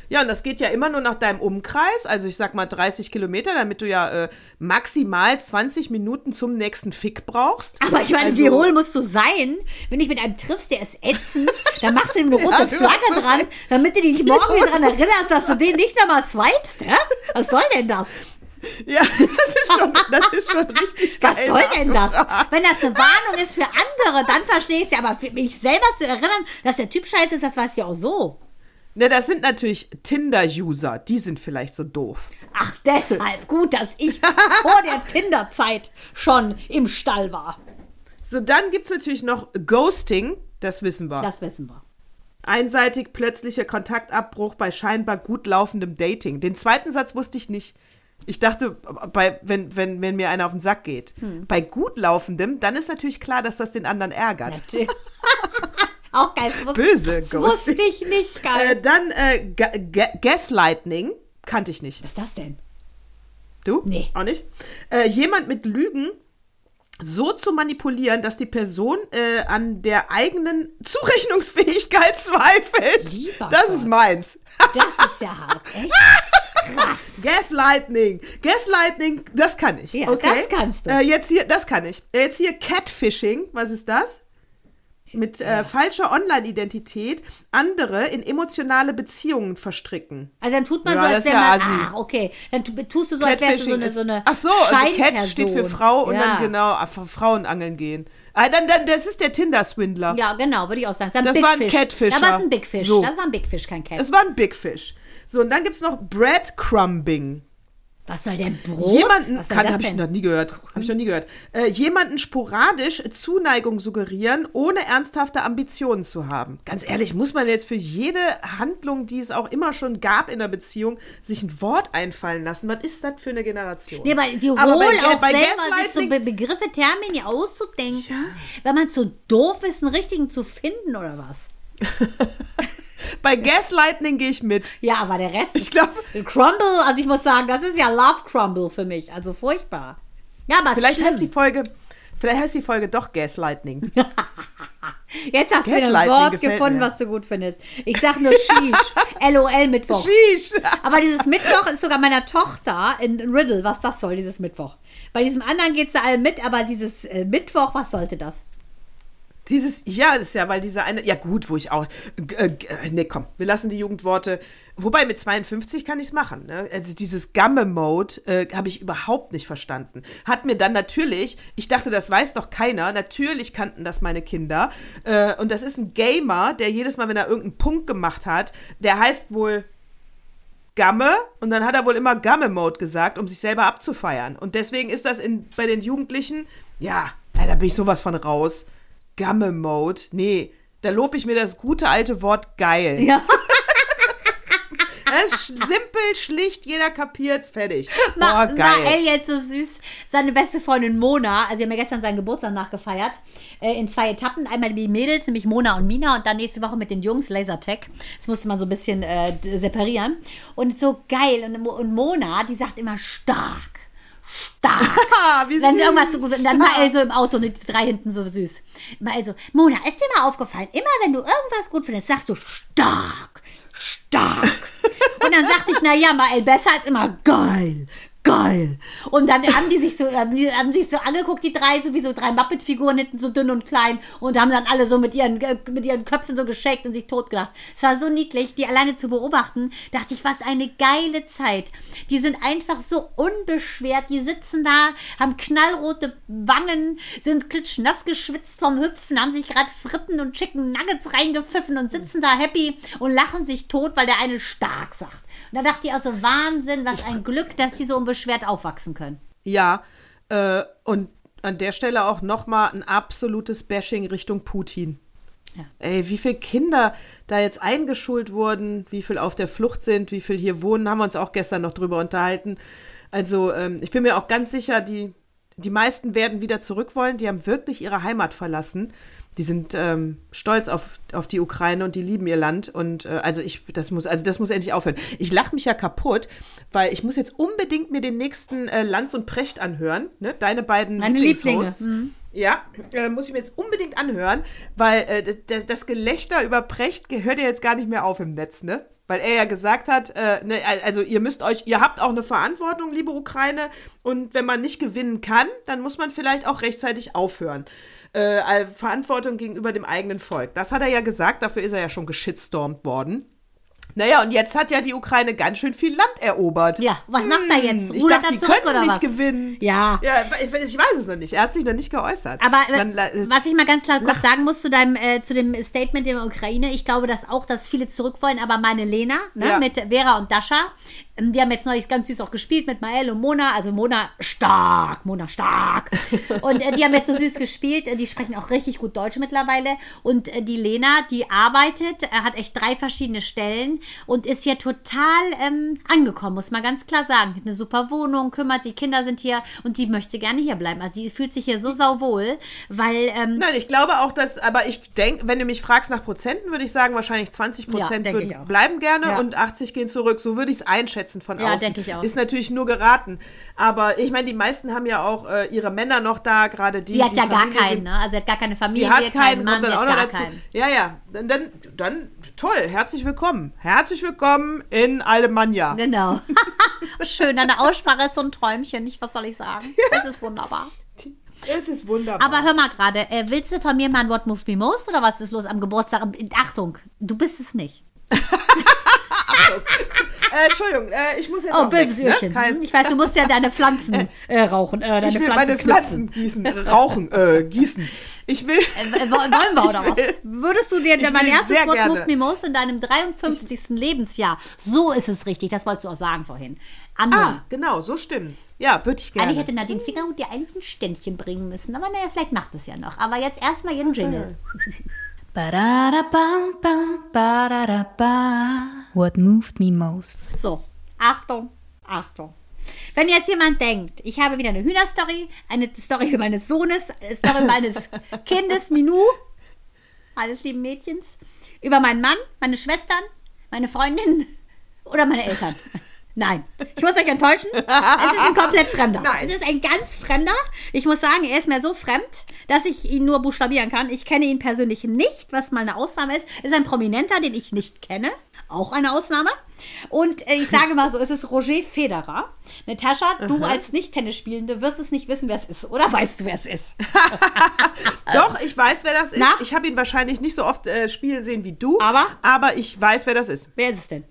S3: Ja, und das geht ja immer nur nach deinem Umkreis, also ich sag mal 30 Kilometer, damit du ja äh, maximal 20 Minuten zum nächsten Fick brauchst.
S1: Aber ich meine,
S3: also,
S1: wie hohl musst du sein, wenn du dich mit einem triffst, der ist ätzend, [LAUGHS] dann machst du ihm eine rote
S3: Ja,
S1: Flagge dran, damit du dich morgen wieder daran [LAUGHS] erinnerst, dass du den nicht nochmal swipest, hä? Was soll denn das?
S3: Ja, das ist schon, das ist schon richtig
S1: Was
S3: geil.
S1: soll denn das? Wenn das eine Warnung ist für andere, dann verstehe ich es ja, aber für mich selber zu erinnern, dass der Typ scheiße ist, das weiß ich auch so.
S3: Ne, das sind natürlich Tinder-User. Die sind vielleicht so doof.
S1: Ach, deshalb gut, dass ich [LAUGHS] vor der Tinder-Zeit schon im Stall war.
S3: So, dann gibt es natürlich noch Ghosting. Das wissen wir.
S1: Das wissen wir.
S3: Einseitig plötzlicher Kontaktabbruch bei scheinbar gut laufendem Dating. Den zweiten Satz wusste ich nicht. Ich dachte, bei, wenn, wenn, wenn mir einer auf den Sack geht.
S1: Hm.
S3: Bei gut laufendem, dann ist natürlich klar, dass das den anderen ärgert. [LAUGHS]
S1: Auch geil. Das wusste,
S3: Böse
S1: das wusste ich nicht, [LAUGHS] geil.
S3: Äh, dann äh, Ga Ga Gaslighting. Kannte ich nicht.
S1: Was ist das denn?
S3: Du?
S1: Nee.
S3: Auch nicht? Äh, jemand mit Lügen so zu manipulieren, dass die Person äh, an der eigenen Zurechnungsfähigkeit [LAUGHS] zweifelt.
S1: Lieber
S3: das
S1: Gott.
S3: ist meins.
S1: Das ist ja hart, [LAUGHS] echt? Krass.
S3: Gaslighting. Gaslighting, das kann ich.
S1: Ja,
S3: okay?
S1: das kannst du.
S3: Äh, jetzt hier, das kann ich. Jetzt hier Catfishing. Was ist das? Mit äh, falscher Online-Identität andere in emotionale Beziehungen verstricken.
S1: Also dann tut man
S3: Ja,
S1: so,
S3: das
S1: als wäre
S3: ja
S1: man, ah, okay. Dann tu- tust du so, als wärst du so eine, so eine
S3: Ach so, also Cat steht für Frau und dann genau, für Frauen angeln gehen. Ah, dann, dann, das ist der Tinder-Swindler.
S1: Ja, genau, würde ich auch sagen.
S3: Das
S1: Big
S3: war ein
S1: Fish.
S3: Catfisher.
S1: Ja, aber es ist ein Big Fish.
S3: So.
S1: Das war ein Big Fish, kein Cat.
S3: Es war ein Big Fish. So, und dann gibt es noch Breadcrumbing.
S1: Was soll denn Brot?
S3: Jemanden, kann, habe ich noch nie gehört. Habe ich noch nie gehört. Äh, jemanden sporadisch Zuneigung suggerieren, ohne ernsthafte Ambitionen zu haben. Ganz ehrlich, muss man jetzt für jede Handlung, die es auch immer schon gab in der Beziehung, sich ein Wort einfallen lassen? Was ist das für eine Generation?
S1: Nee, weil die
S3: Aber
S1: holen auch
S3: bei
S1: selber sich so Begriffe, Termini auszudenken, wenn man zu doof ist, einen richtigen zu finden oder was? [LAUGHS] [LAUGHS]
S3: Bei Gaslighting gehe ich mit.
S1: Ja, aber der Rest
S3: Ich glaub-
S1: ist Crumble, also ich muss sagen, das ist ja Love Crumble für mich, also furchtbar. Ja, aber es
S3: Vielleicht heißt die. Folge, vielleicht heißt die Folge doch Gaslighting. [LAUGHS]
S1: Jetzt hast du ein Wort gefunden,
S3: mir.
S1: was du gut findest. Ich sag nur Sheesh. LOL [LAUGHS] Mittwoch.
S3: Sheesh.
S1: Aber dieses Mittwoch ist sogar meiner Tochter in Riddle, was das soll, dieses Mittwoch. Bei diesem anderen geht sie alle mit, aber dieses äh, Mittwoch, was sollte das?
S3: Dieses, ja, das ist ja, weil diese eine, ja gut, wo ich auch, äh, äh, nee, komm, wir lassen die Jugendworte, wobei mit 52 kann ich es machen, ne? Also dieses Gamme-Mode äh, habe ich überhaupt nicht verstanden. Hat mir dann natürlich, ich dachte, das weiß doch keiner, natürlich kannten das meine Kinder äh, und das ist ein Gamer, der jedes Mal, wenn er irgendeinen Punkt gemacht hat, der heißt wohl Gamme und dann hat er wohl immer Gamme-Mode gesagt, um sich selber abzufeiern. Und deswegen ist das in, bei den Jugendlichen, ja, da bin ich sowas von raus. Gamme-Mode, nee, da lobe ich mir das gute alte Wort geil.
S1: Ja.
S3: Das ist simpel, schlicht, jeder kapiert's, fertig.
S1: Ma
S3: Boah, geil.
S1: Mael jetzt so süß. Seine beste Freundin Mona, also wir haben ja gestern seinen Geburtstag nachgefeiert, äh, in zwei Etappen. Einmal die Mädels, nämlich Mona und Mina, und dann nächste Woche mit den Jungs, Lasertech. Das musste man so ein bisschen äh, separieren. Und so geil. Und, und Mona, die sagt immer stark. Stark. [LAUGHS]
S3: Wie
S1: Wenn sie irgendwas so gut und dann. Mael so im Auto und die drei hinten so süß. Mael so, Mona, ist dir mal aufgefallen, immer wenn du irgendwas gut findest, sagst du stark, stark. [LAUGHS] Und dann sagte ich, na ja, Mael, besser als immer geil, geil. Und dann haben die sich so, haben die, haben sich so angeguckt, die drei, so wie so drei Muppet-Figuren hinten so dünn und klein und haben dann alle so mit ihren, äh, mit ihren Köpfen so geschakt und sich totgelacht. Es war so niedlich, die alleine zu beobachten, dachte ich, was eine geile Zeit. Die sind einfach so unbeschwert, die sitzen da, haben knallrote Wangen, sind klitschnass geschwitzt vom Hüpfen, haben sich gerade Fritten und Chicken Nuggets reingepfiffen und sitzen da happy und lachen sich tot, weil der eine stark sagt. Und da dachte ich auch so, Wahnsinn, was ein Glück, dass die so unbeschwert aufwachsen können.
S3: Ja, äh, und an der Stelle auch nochmal ein absolutes Bashing Richtung Putin.
S1: Ja.
S3: Ey, wie viele Kinder da jetzt eingeschult wurden, wie viel auf der Flucht sind, wie viel hier wohnen, haben wir uns auch gestern noch drüber unterhalten. Also ähm, ich bin mir auch ganz sicher, die, die meisten werden wieder zurück wollen. Die haben wirklich ihre Heimat verlassen. Die sind ähm, stolz auf, auf die Ukraine und die lieben ihr Land. Und äh, also ich, das muss, also das muss endlich aufhören. Ich lache mich ja kaputt, weil ich muss jetzt unbedingt mir den nächsten äh, Lanz und Precht anhören. Ne? Deine beiden
S1: Meine
S3: Lieblingshosts.
S1: Lieblinge, mhm.
S3: Ja, äh, muss ich mir jetzt unbedingt anhören, weil äh, das, das Gelächter über Precht gehört ja jetzt gar nicht mehr auf im Netz, ne? Weil er ja gesagt hat, äh, ne, also ihr müsst euch, ihr habt auch eine Verantwortung, liebe Ukraine, und wenn man nicht gewinnen kann, dann muss man vielleicht auch rechtzeitig aufhören. Äh, Verantwortung gegenüber dem eigenen Volk. Das hat er ja gesagt, dafür ist er ja schon geschitstormt worden. Naja, und jetzt hat ja die Ukraine ganz schön viel Land erobert.
S1: Ja, was macht er jetzt?
S3: Hm, Ich dachte, die
S1: zurück
S3: könnten
S1: oder
S3: nicht
S1: was?
S3: gewinnen.
S1: Ja.
S3: Ja, ich weiß es noch nicht. Er hat sich noch nicht geäußert.
S1: Aber äh,
S3: Man, äh,
S1: was ich mal ganz klar kurz sagen muss zu deinem äh, zu dem Statement in der Ukraine, ich glaube, dass auch, dass viele zurück wollen, aber meine Lena ne,
S3: Ja.
S1: mit Vera und Dasha, ähm, die haben jetzt neulich ganz süß auch gespielt mit Mael und Mona, also Mona stark, Mona stark. [LAUGHS] Und äh, die haben jetzt so süß gespielt, äh, die sprechen auch richtig gut Deutsch mittlerweile und äh, die Lena, die arbeitet, äh, hat echt drei verschiedene Stellen und ist hier total ähm, angekommen, muss man ganz klar sagen. Hat eine super Wohnung, kümmert sich, Kinder sind hier und die möchte gerne hier bleiben. Also sie fühlt sich hier so sauwohl, weil ähm,
S3: Nein, ich glaube auch, dass, aber ich denke, wenn du mich fragst nach Prozenten, würde ich sagen, wahrscheinlich 20
S1: Ja,
S3: Prozent
S1: auch.
S3: bleiben gerne
S1: Ja.
S3: und 80 gehen zurück. So würde ich es einschätzen von
S1: Ja,
S3: außen.
S1: denke ich auch.
S3: Ist natürlich nur geraten. Aber ich meine, die meisten haben ja auch äh, ihre Männer noch da, gerade die.
S1: sie hat
S3: die
S1: ja gar
S3: Familie
S1: keinen,
S3: sind-
S1: ne? Also sie hat gar keine Familie,
S3: Sie hat keinen,
S1: Mann,
S3: kommt dann
S1: sie
S3: auch
S1: hat
S3: noch
S1: gar
S3: dazu.
S1: keinen.
S3: Ja, ja, dann, dann, dann, toll, herzlich willkommen. Herzlich willkommen in Alemannia.
S1: Genau. [LAUGHS] Schön, deine Aussprache ist so ein Träumchen, nicht? Was soll ich sagen? Das ist wunderbar.
S3: Es ist wunderbar.
S1: Aber hör mal gerade, äh, willst du von mir mal ein What Moved Me Most oder was ist los am Geburtstag? Achtung, du bist es nicht. [LAUGHS]
S3: äh, Entschuldigung, äh, ich muss jetzt
S1: Oh,
S3: auch weg,
S1: böses
S3: ne?
S1: Öhrchen. Hm, Ich weiß, du musst ja [LAUGHS] deine Pflanzen äh, rauchen, äh, deine
S3: ich will
S1: Pflanzen
S3: meine
S1: knipsen.
S3: Pflanzen gießen, rauchen, äh, gießen. Ich will.
S1: Äh, wollen wir oder [LAUGHS] was? Würdest du dir
S3: Ich
S1: mein erstes
S3: gerne.
S1: Moved Me Most in deinem 53. Lebensjahr, so ist es richtig, das wolltest du auch sagen vorhin, anhören?
S3: Ah, genau, so stimmt's. Ja, würde ich gerne.
S1: Eigentlich hätte Nadine Fingerhut dir eigentlich ein Ständchen bringen müssen. Aber naja, vielleicht macht es ja noch. Aber jetzt erstmal ihren Jingle. [LAUGHS]
S4: Ba-da-da-bam, bam, ba-da-da-ba. What moved me most?
S1: So, Achtung, Achtung. Wenn jetzt jemand denkt, ich habe wieder eine Hühnerstory, eine Story meines Sohnes, eine Story meines [LAUGHS] Kindes, Minou, eines lieben Mädchens, über meinen Mann, meine Schwestern, meine Freundin oder meine Eltern. Nein, ich muss euch enttäuschen. Es ist ein komplett Fremder.
S3: Nein.
S1: Es ist ein ganz Fremder. Ich muss sagen, er ist mir so fremd, dass ich ihn nur buchstabieren kann. Ich kenne ihn persönlich nicht, was mal eine Ausnahme ist. Ist ein Prominenter, den ich nicht kenne. Auch eine Ausnahme. Und äh, ich sage mal so, es ist Roger Federer. Natascha, du als Nicht-Tennisspielende wirst es nicht wissen, wer es ist. Oder weißt du, wer es ist? [LAUGHS]
S3: Doch, ich weiß, wer das ist.
S1: Na?
S3: Ich habe ihn wahrscheinlich nicht so oft äh, spielen sehen wie du.
S1: Aber?
S3: Aber ich weiß, wer das ist.
S1: Wer ist es denn?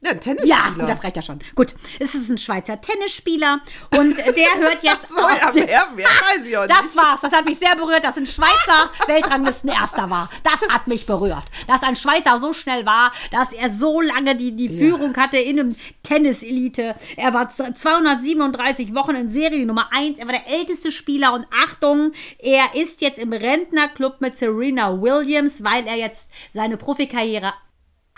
S3: Ja, ein Tennisspieler.
S1: Ja, das reicht ja schon. Gut, es ist ein Schweizer Tennisspieler und der hört [LAUGHS] jetzt
S3: so, ja, wer, wer weiß ich auch
S1: Das
S3: nicht.
S1: war's. Das hat mich sehr berührt, dass ein Schweizer Weltranglisten Erster war. Das hat mich berührt. Dass ein Schweizer so schnell war, dass er so lange die, die Führung hatte in einem Tennis-Elite. Er war 237 Wochen in Serie Nummer 1. Er war der älteste Spieler und Achtung, er ist jetzt im Rentnerclub mit Serena Williams, weil er jetzt seine Profikarriere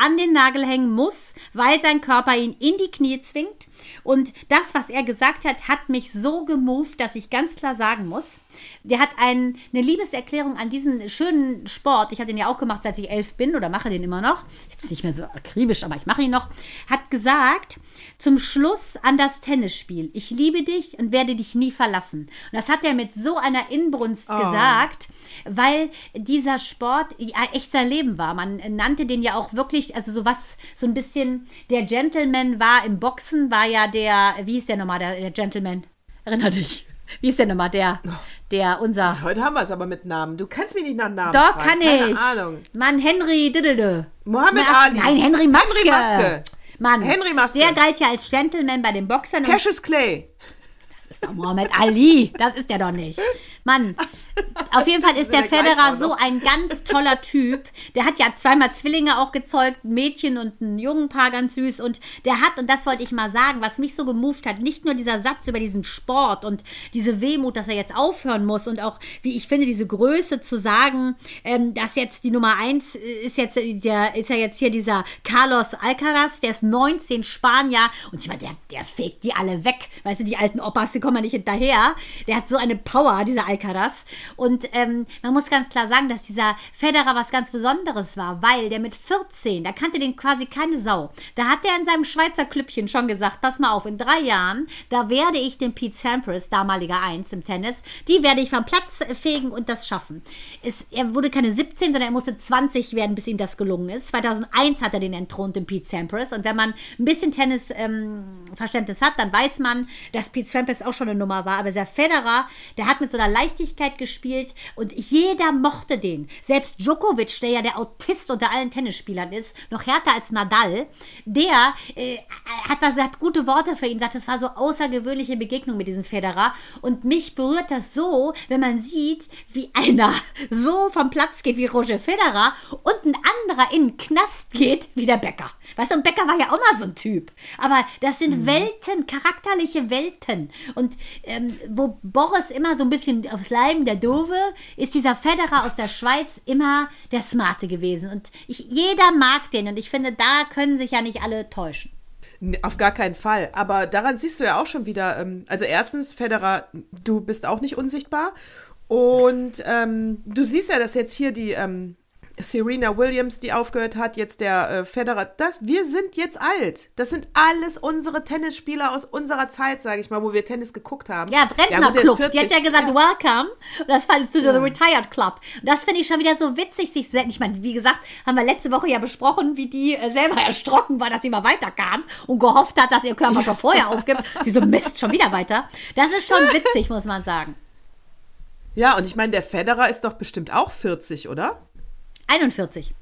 S1: an den Nagel hängen muss, weil sein Körper ihn in die Knie zwingt. Und das, was er gesagt hat, hat mich so gemoved, dass ich ganz klar sagen muss, der hat ein, eine Liebeserklärung an diesen schönen Sport, ich habe den ja auch gemacht, seit ich elf bin oder mache den immer noch, jetzt nicht mehr so akribisch, aber ich mache ihn noch, hat gesagt, zum Schluss an das Tennisspiel, ich liebe dich und werde dich nie verlassen. Und das hat er mit so einer Inbrunst gesagt, weil dieser Sport ja echt sein Leben war. Man nannte den ja auch wirklich, also so was, so ein bisschen, der Gentleman war im Boxen, war ja der, wie ist der nochmal, der, der Gentleman? Erinner dich. Wie ist der nochmal, der, der, unser,
S3: Heute haben wir es aber mit Namen. Du kannst mich nicht nach Namen
S1: doch,
S3: fragen.
S1: kann
S3: Keine
S1: ich.
S3: Ahnung.
S1: Mann, Henry Diddlede.
S3: Mohammed
S1: Mas-
S3: Ali.
S1: Nein, Henry Maske.
S3: Henry Maske.
S1: Mann,
S3: Henry Maske.
S1: der galt ja als Gentleman bei den Boxern.
S3: Cassius Clay.
S1: Das ist doch Mohammed Ali. Das ist er doch nicht. Mann, auf jeden Fall ist der Federer so ein ganz toller Typ. Der hat ja zweimal Zwillinge auch gezeugt, ein Mädchen und ein Jungenpaar, ganz süß. Und der hat, und das wollte ich mal sagen, was mich so gemoved hat, nicht nur dieser Satz über diesen Sport und diese Wehmut, dass er jetzt aufhören muss und auch, wie ich finde, diese Größe zu sagen, ähm, dass jetzt die Nummer eins ist jetzt, der ist ja jetzt hier dieser Carlos Alcaraz, der ist 19 Spanier und ich meine, der, der fegt die alle weg. Weißt du, die alten Opas, die kommen ja nicht hinterher. Der hat so eine Power, dieser Alcaraz. Und ähm, man muss ganz klar sagen, dass dieser Federer was ganz Besonderes war, weil der mit 14, da kannte den quasi keine Sau. Da hat er in seinem Schweizer Klüppchen schon gesagt, pass mal auf, in drei Jahren, da werde ich den Pete Sampras, damaliger Eins im Tennis, die werde ich vom Platz fegen und das schaffen. Es, er wurde keine 17, sondern er musste 20 werden, bis ihm das gelungen ist. 2001 hat er den entthront, den Pete Sampras. Und wenn man ein bisschen Tennis-Verständnis hat, dann weiß man, dass Pete Sampras auch schon eine Nummer war, aber der Federer, der hat mit so einer Leichtigkeit gespielt und jeder mochte den. Selbst Djokovic, der ja der Autist unter allen Tennisspielern ist, noch härter als Nadal, der äh, hat, das, hat gute Worte für ihn, sagt, es war so außergewöhnliche Begegnung mit diesem Federer und mich berührt das so, wenn man sieht, wie einer [LAUGHS] so vom Platz geht wie Roger Federer und ein anderer in den Knast geht wie der Bäcker. Weißt du, und Bäcker war ja auch mal so ein Typ. Aber das sind Welten, charakterliche Welten. Und ähm, wo Boris immer so ein bisschen aufs Leiden der Dove, ist dieser Federer aus der Schweiz immer der Smarte gewesen. Und ich, jeder mag den. Und ich finde, da können sich ja nicht alle täuschen.
S3: Auf gar keinen Fall. Aber daran siehst du ja auch schon wieder, ähm, also erstens, Federer, du bist auch nicht unsichtbar. Und ähm, du siehst ja, dass jetzt hier die ähm, Serena Williams, die aufgehört hat, jetzt der äh, Federer, das, wir sind jetzt alt. Das sind alles unsere Tennisspieler aus unserer Zeit, sage ich mal, wo wir Tennis geguckt haben.
S1: Ja,
S3: ist
S1: Rentnerclub. die
S3: 40.
S1: hat ja gesagt, welcome. Und das fandest du, the Retired Club. Und das finde ich schon wieder so witzig, sich selbst. Ich meine, wie gesagt, haben wir letzte Woche ja besprochen, wie die äh, selber erschrocken war, dass sie mal weiterkam und gehofft hat, dass ihr Körper schon vorher [LAUGHS] aufgibt. Sie so, Mist, schon wieder weiter. Das ist schon witzig, muss man sagen.
S3: Ja, und ich meine, der Federer ist doch bestimmt auch 40, oder?
S1: 41.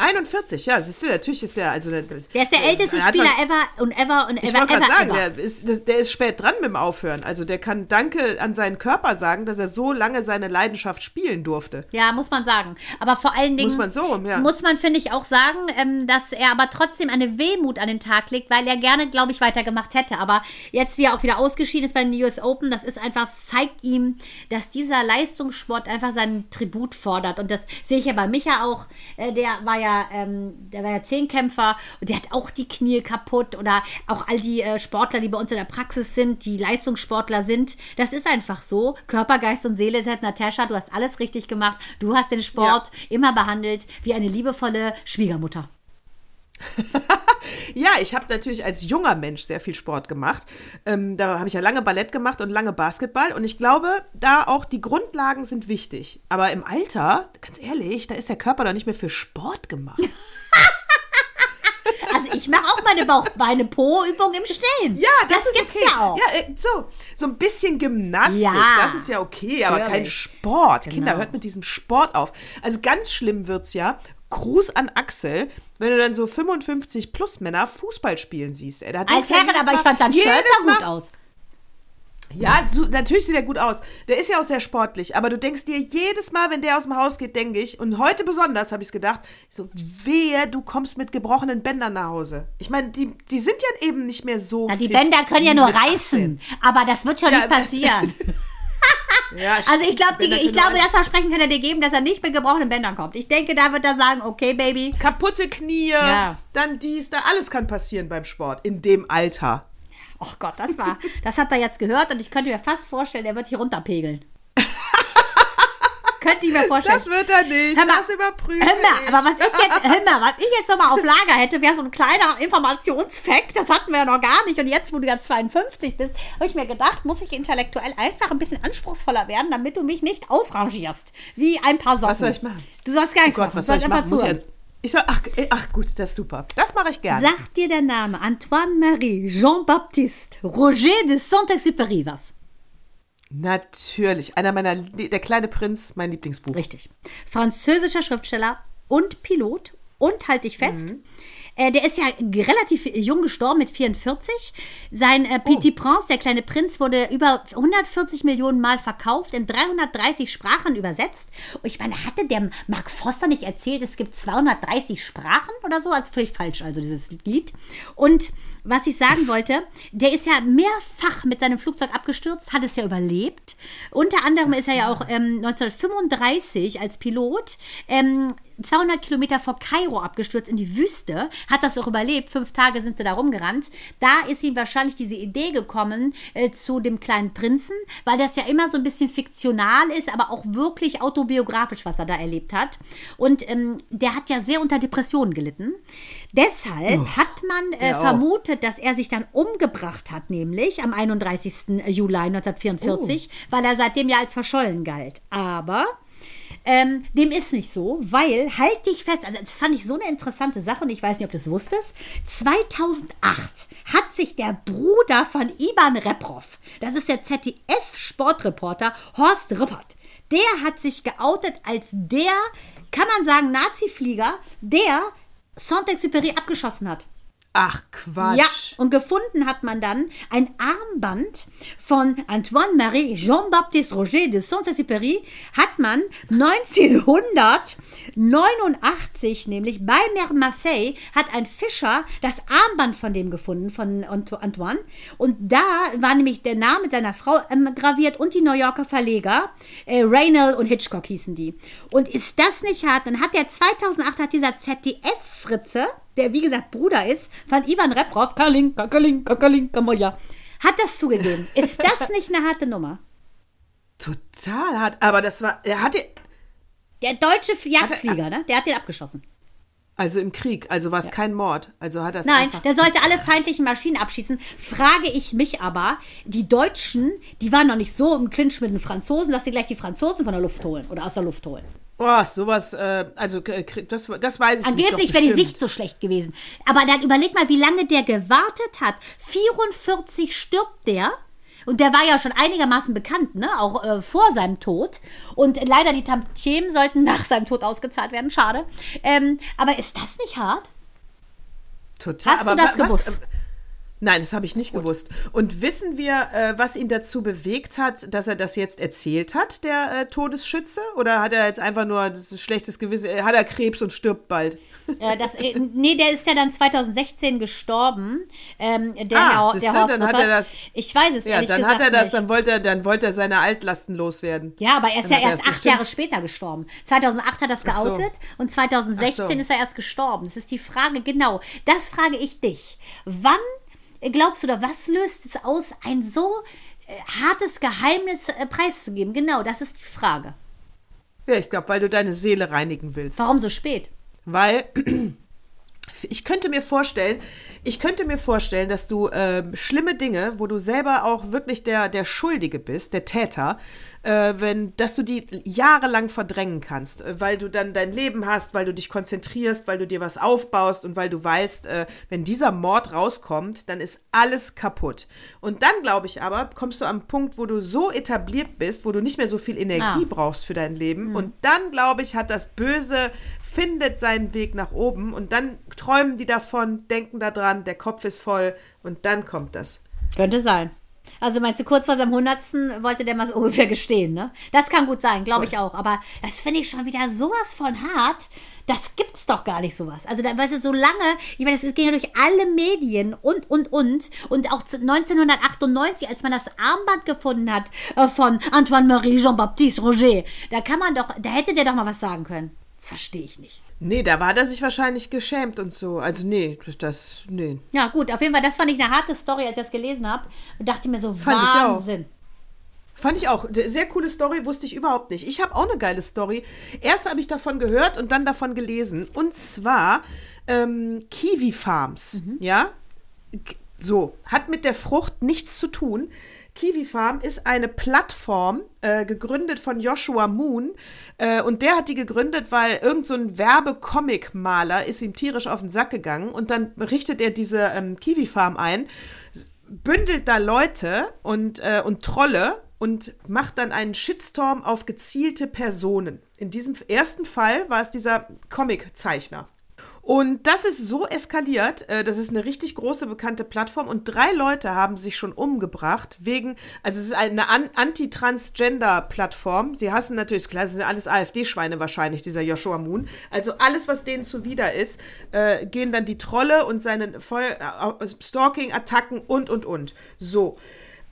S3: 41, ja, siehst du, natürlich ist er, also der,
S1: Der ist der älteste
S3: er
S1: Spieler ever und ever und
S3: Ich
S1: ever,
S3: wollte
S1: ever,
S3: gerade sagen,
S1: ever.
S3: der ist, das- der ist spät dran mit dem Aufhören. Also der kann Danke an seinen Körper sagen, dass er so lange seine Leidenschaft spielen durfte.
S1: Ja, muss man sagen. Aber vor allen Dingen
S3: Muss man so ja.
S1: muss man, finde ich, auch sagen, ähm, dass er aber trotzdem eine Wehmut an den Tag legt, weil er gerne, glaube ich, weitergemacht hätte. Aber jetzt, wie er auch wieder ausgeschieden ist bei den US Open, das ist einfach, zeigt ihm, dass dieser Leistungssport einfach seinen Tribut fordert. Und das sehe ich ja bei Micha auch. Äh, der war ja, ähm, der war ja Zehnkämpfer und der hat auch die Knie kaputt oder auch all die äh, Sportler, die bei uns in der Praxis sind, die Leistungssportler sind. Das ist einfach so. Körper, Geist und Seele sagt Natascha, du hast alles richtig gemacht. Du hast den Sport immer behandelt wie eine liebevolle Schwiegermutter. [LAUGHS]
S3: Ja, ich habe natürlich als junger Mensch sehr viel Sport gemacht. Ähm, da habe ich ja lange Ballett gemacht und lange Basketball. Und ich glaube, da auch die Grundlagen sind wichtig. Aber im Alter, ganz ehrlich, da ist der Körper doch nicht mehr für Sport gemacht. [LAUGHS] [LAUGHS]
S1: Also ich mache auch meine Bauchbeine-Po-Übung im Stehen.
S3: Ja, das, ist
S1: gibt's
S3: okay.
S1: ja auch.
S3: Ja, äh, so, so ein bisschen Gymnastik,
S1: Ja.
S3: das ist ja okay, aber kein
S1: Natürlich.
S3: Sport. Kinder,
S1: Genau.
S3: hört mit diesem Sport auf. Also ganz schlimm wird's ja. Gruß an Axel, wenn du dann so 55 plus Männer Fußball spielen siehst. Ey,
S1: Als Herren, aber ich fand sein Shirt sah gut aus.
S3: Ja, so, natürlich sieht er gut aus. Der ist ja auch sehr sportlich. Aber du denkst dir jedes Mal, wenn der aus dem Haus geht, denke ich, und heute besonders habe ich es gedacht, so wehe, du kommst mit gebrochenen Bändern nach Hause. Ich meine, die, die sind ja eben nicht mehr so.
S1: Na, die Bänder können ja nur reißen, aber das wird schon
S3: Ja,
S1: nicht passieren. [LAUGHS]
S3: 18. Ja,
S1: Also ich glaube,
S3: Bänder
S1: ich glaube, das Versprechen kann er dir geben, dass er nicht mit gebrochenen Bändern kommt. Ich denke, da wird er sagen, okay, Baby.
S3: kaputte Knie,
S1: Ja.
S3: dann dies, da alles kann passieren beim Sport in dem Alter.
S1: Oh Gott, das war, das hat er jetzt gehört und ich könnte mir fast vorstellen, er wird hier runterpegeln. Könnte ich mir vorstellen.
S3: Das wird er nicht.
S1: Mal,
S3: das überprüfe
S1: Hör mal, aber was ich jetzt, hör mal, was ich jetzt nochmal auf Lager hätte, wäre so ein kleiner Informationsfakt. Das hatten wir ja noch gar nicht. Und jetzt, wo du ja 52 bist, habe ich mir gedacht, muss ich intellektuell einfach ein bisschen anspruchsvoller werden, damit du mich nicht ausrangierst. Wie ein paar Socken.
S3: Was soll ich machen?
S1: Du sollst gar
S3: Oh
S1: nichts
S3: Gott,
S1: machen.
S3: was
S1: du
S3: soll ich
S1: einfach
S3: machen? Ich soll, ach, äh, ach gut, das ist super. Das mache ich gerne.
S1: Sagt dir der Name Antoine-Marie Jean-Baptiste Roger de Saint-Exupéry was?
S3: Natürlich. Einer meiner, der kleine Prinz, mein Lieblingsbuch.
S1: Richtig. Französischer Schriftsteller und Pilot und halt dich fest. Äh, der ist ja relativ jung gestorben mit 44. Sein äh, Petit Prince, der kleine Prinz, wurde über 140 Millionen Mal verkauft, in 330 Sprachen übersetzt. Und ich meine, hatte der Mark Foster nicht erzählt, es gibt 230 Sprachen oder so? Also völlig falsch, also dieses Lied. Und was ich sagen wollte, der ist ja mehrfach mit seinem Flugzeug abgestürzt, hat es ja überlebt. Unter anderem ist er ja auch ähm, 1935 als Pilot ähm, 200 Kilometer vor Kairo abgestürzt in die Wüste, hat das auch überlebt. Fünf Tage sind sie da rumgerannt. Da ist ihm wahrscheinlich diese Idee gekommen äh, zu dem kleinen Prinzen, weil das ja immer so ein bisschen fiktional ist, aber auch wirklich autobiografisch, was er da erlebt hat. Und ähm, der hat ja sehr unter Depressionen gelitten. Deshalb hat man äh,
S3: auch.
S1: vermutet, dass er sich dann umgebracht hat, nämlich am 31. Juli 1944, weil er seitdem ja als verschollen galt. Aber Ähm, dem ist nicht so, weil, halt dich fest, also das fand ich so eine interessante Sache und ich weiß nicht, ob du es wusstest. 2008 hat sich der Bruder von Ivan Reprov, das ist der ZDF-Sportreporter Horst Rippert, der hat sich geoutet als der, kann man sagen, Nazi-Flieger, der Saint-Exupéry abgeschossen hat.
S3: Ach, Quatsch.
S1: Ja, und gefunden hat man dann ein Armband von Antoine-Marie Jean-Baptiste Roger de Saint-Exupéry, hat man 1989, nämlich bei Marseille, hat ein Fischer das Armband von dem gefunden, von Anto- Antoine. Und da war nämlich der Name seiner Frau ähm, graviert und die New Yorker Verleger, äh, Raynal und Hitchcock hießen die. Und ist das nicht hart? Dann hat der 2008 hat dieser ZDF-Fritze, der wie gesagt Bruder ist, von Ivan Reprov, Kalinka, Kalinka, Kalinka, Moja, hat das zugegeben. Ist das [LAUGHS] nicht eine harte Nummer?
S3: Total hart. Aber das war, er hatte,
S1: Der deutsche Jagdflieger, ne? Der hat den abgeschossen.
S3: also im Krieg, also war es kein Mord. Also hat er es
S1: Nein, der sollte alle feindlichen Maschinen abschießen. Frage ich mich aber, die Deutschen, die waren noch nicht so im Clinch mit den Franzosen, dass sie gleich die Franzosen von der Luft holen oder aus der Luft holen.
S3: Boah, sowas, äh, also das, das weiß ich nicht.
S1: Angeblich wäre die. Sicht so schlecht gewesen. Aber dann überleg mal, wie lange der gewartet hat. 44 stirbt der. Und der war ja schon einigermaßen bekannt, ne? Auch äh, vor seinem Tod. Und leider die Tantiemen sollten [LAUGHS] nach seinem Tod ausgezahlt werden. Schade. Ähm, aber ist das nicht hart?
S3: Total.
S1: Hast du
S3: aber
S1: das
S3: wa-
S1: gewusst?
S3: Was, äh, nein, das habe ich nicht gewusst. Und wissen wir, äh, was ihn dazu bewegt hat, dass er das jetzt erzählt hat, der äh, Todesschütze? Oder hat er jetzt einfach nur das ist schlechtes Gewissen, äh, hat er Krebs und stirbt bald?
S1: Äh, das, äh, nee, der ist ja dann 2016 gestorben. Ähm, der,
S3: Ah,
S1: Herr, der Horst
S3: dann hat er das-
S1: Ich weiß es
S3: Ja, dann hat er das,
S1: nicht.
S3: dann wollte er, dann wollte er seine Altlasten loswerden.
S1: Ja, aber er ist
S3: Dann
S1: ja
S3: er
S1: erst acht
S3: bestimmt-
S1: Jahre später gestorben. 2008 hat er das
S3: Ach so.
S1: geoutet und 2016
S3: Ach so.
S1: ist er erst gestorben. Das ist die Frage, genau. Das frage ich dich. Wann glaubst du oder was löst es aus, ein so äh, hartes Geheimnis äh, preiszugeben? Genau, das ist die Frage.
S3: Ja, ich glaube, weil du deine Seele reinigen willst.
S1: Warum so spät?
S3: Weil [CLEARS THROAT] ich könnte mir vorstellen, ich könnte mir vorstellen, dass du ähm, schlimme Dinge, wo du selber auch wirklich der, der Schuldige bist, der Täter, äh, wenn, dass du die jahrelang verdrängen kannst, äh, weil du dann dein Leben hast, weil du dich konzentrierst, weil du dir was aufbaust und weil du weißt, äh, wenn dieser Mord rauskommt, dann ist alles kaputt. Und dann glaube ich aber, kommst du am Punkt, wo du so etabliert bist, wo du nicht mehr so viel Energie
S1: Ah.
S3: brauchst für dein Leben. Und dann, glaube ich, hat das Böse, findet seinen Weg nach oben und dann träumen die davon, denken daran, der Kopf ist voll und dann kommt das.
S1: Könnte sein. Also meinst du, kurz vor seinem 100. wollte der mal so ungefähr gestehen, ne? Das kann gut sein, glaube ich auch. Aber das finde ich schon wieder sowas von hart. Das gibt's doch gar nicht sowas. Also da, weißt du, so lange, ich meine, das ging ja durch alle Medien und, und, und. Und auch zu- 1998, als man das Armband gefunden hat äh, von Antoine-Marie Jean-Baptiste Roger, da kann man doch, da hätte der doch mal was sagen können. Das verstehe ich nicht.
S3: Nee, da war der sich wahrscheinlich geschämt und so. Also nee, das, nee.
S1: Ja, gut, auf jeden Fall, das fand ich eine harte Story, als ich das gelesen habe. Und dachte mir so,
S3: Fand ich auch.
S1: Wahnsinn.
S3: Fand ich auch. Sehr coole Story, wusste ich überhaupt nicht. Ich habe auch eine geile Story. Erst habe ich davon gehört und dann davon gelesen. Und zwar ähm, Kiwi Farms. Ja? K- So, hat mit der Frucht nichts zu tun. Kiwi Farm ist eine Plattform, äh, gegründet von Joshua Moon. Äh, und der hat die gegründet, weil irgend so ein Werbecomic-Maler ist ihm tierisch auf den Sack gegangen. Und dann richtet er diese ähm, Kiwi Farm ein bündelt da Leute und, äh, und Trolle und macht dann einen Shitstorm auf gezielte Personen. In diesem ersten Fall war es dieser Comiczeichner. Und das ist so eskaliert, äh, das ist eine richtig große bekannte Plattform und drei Leute haben sich schon umgebracht wegen, also es ist eine An Anti-Transgender-Plattform. Sie hassen natürlich, klar, das sind alles AfD-Schweine wahrscheinlich, dieser Joshua Moon. Also alles, was denen zuwider ist, äh, gehen dann die Trolle und seinen voll äh, Stalking-Attacken und, und, und. So,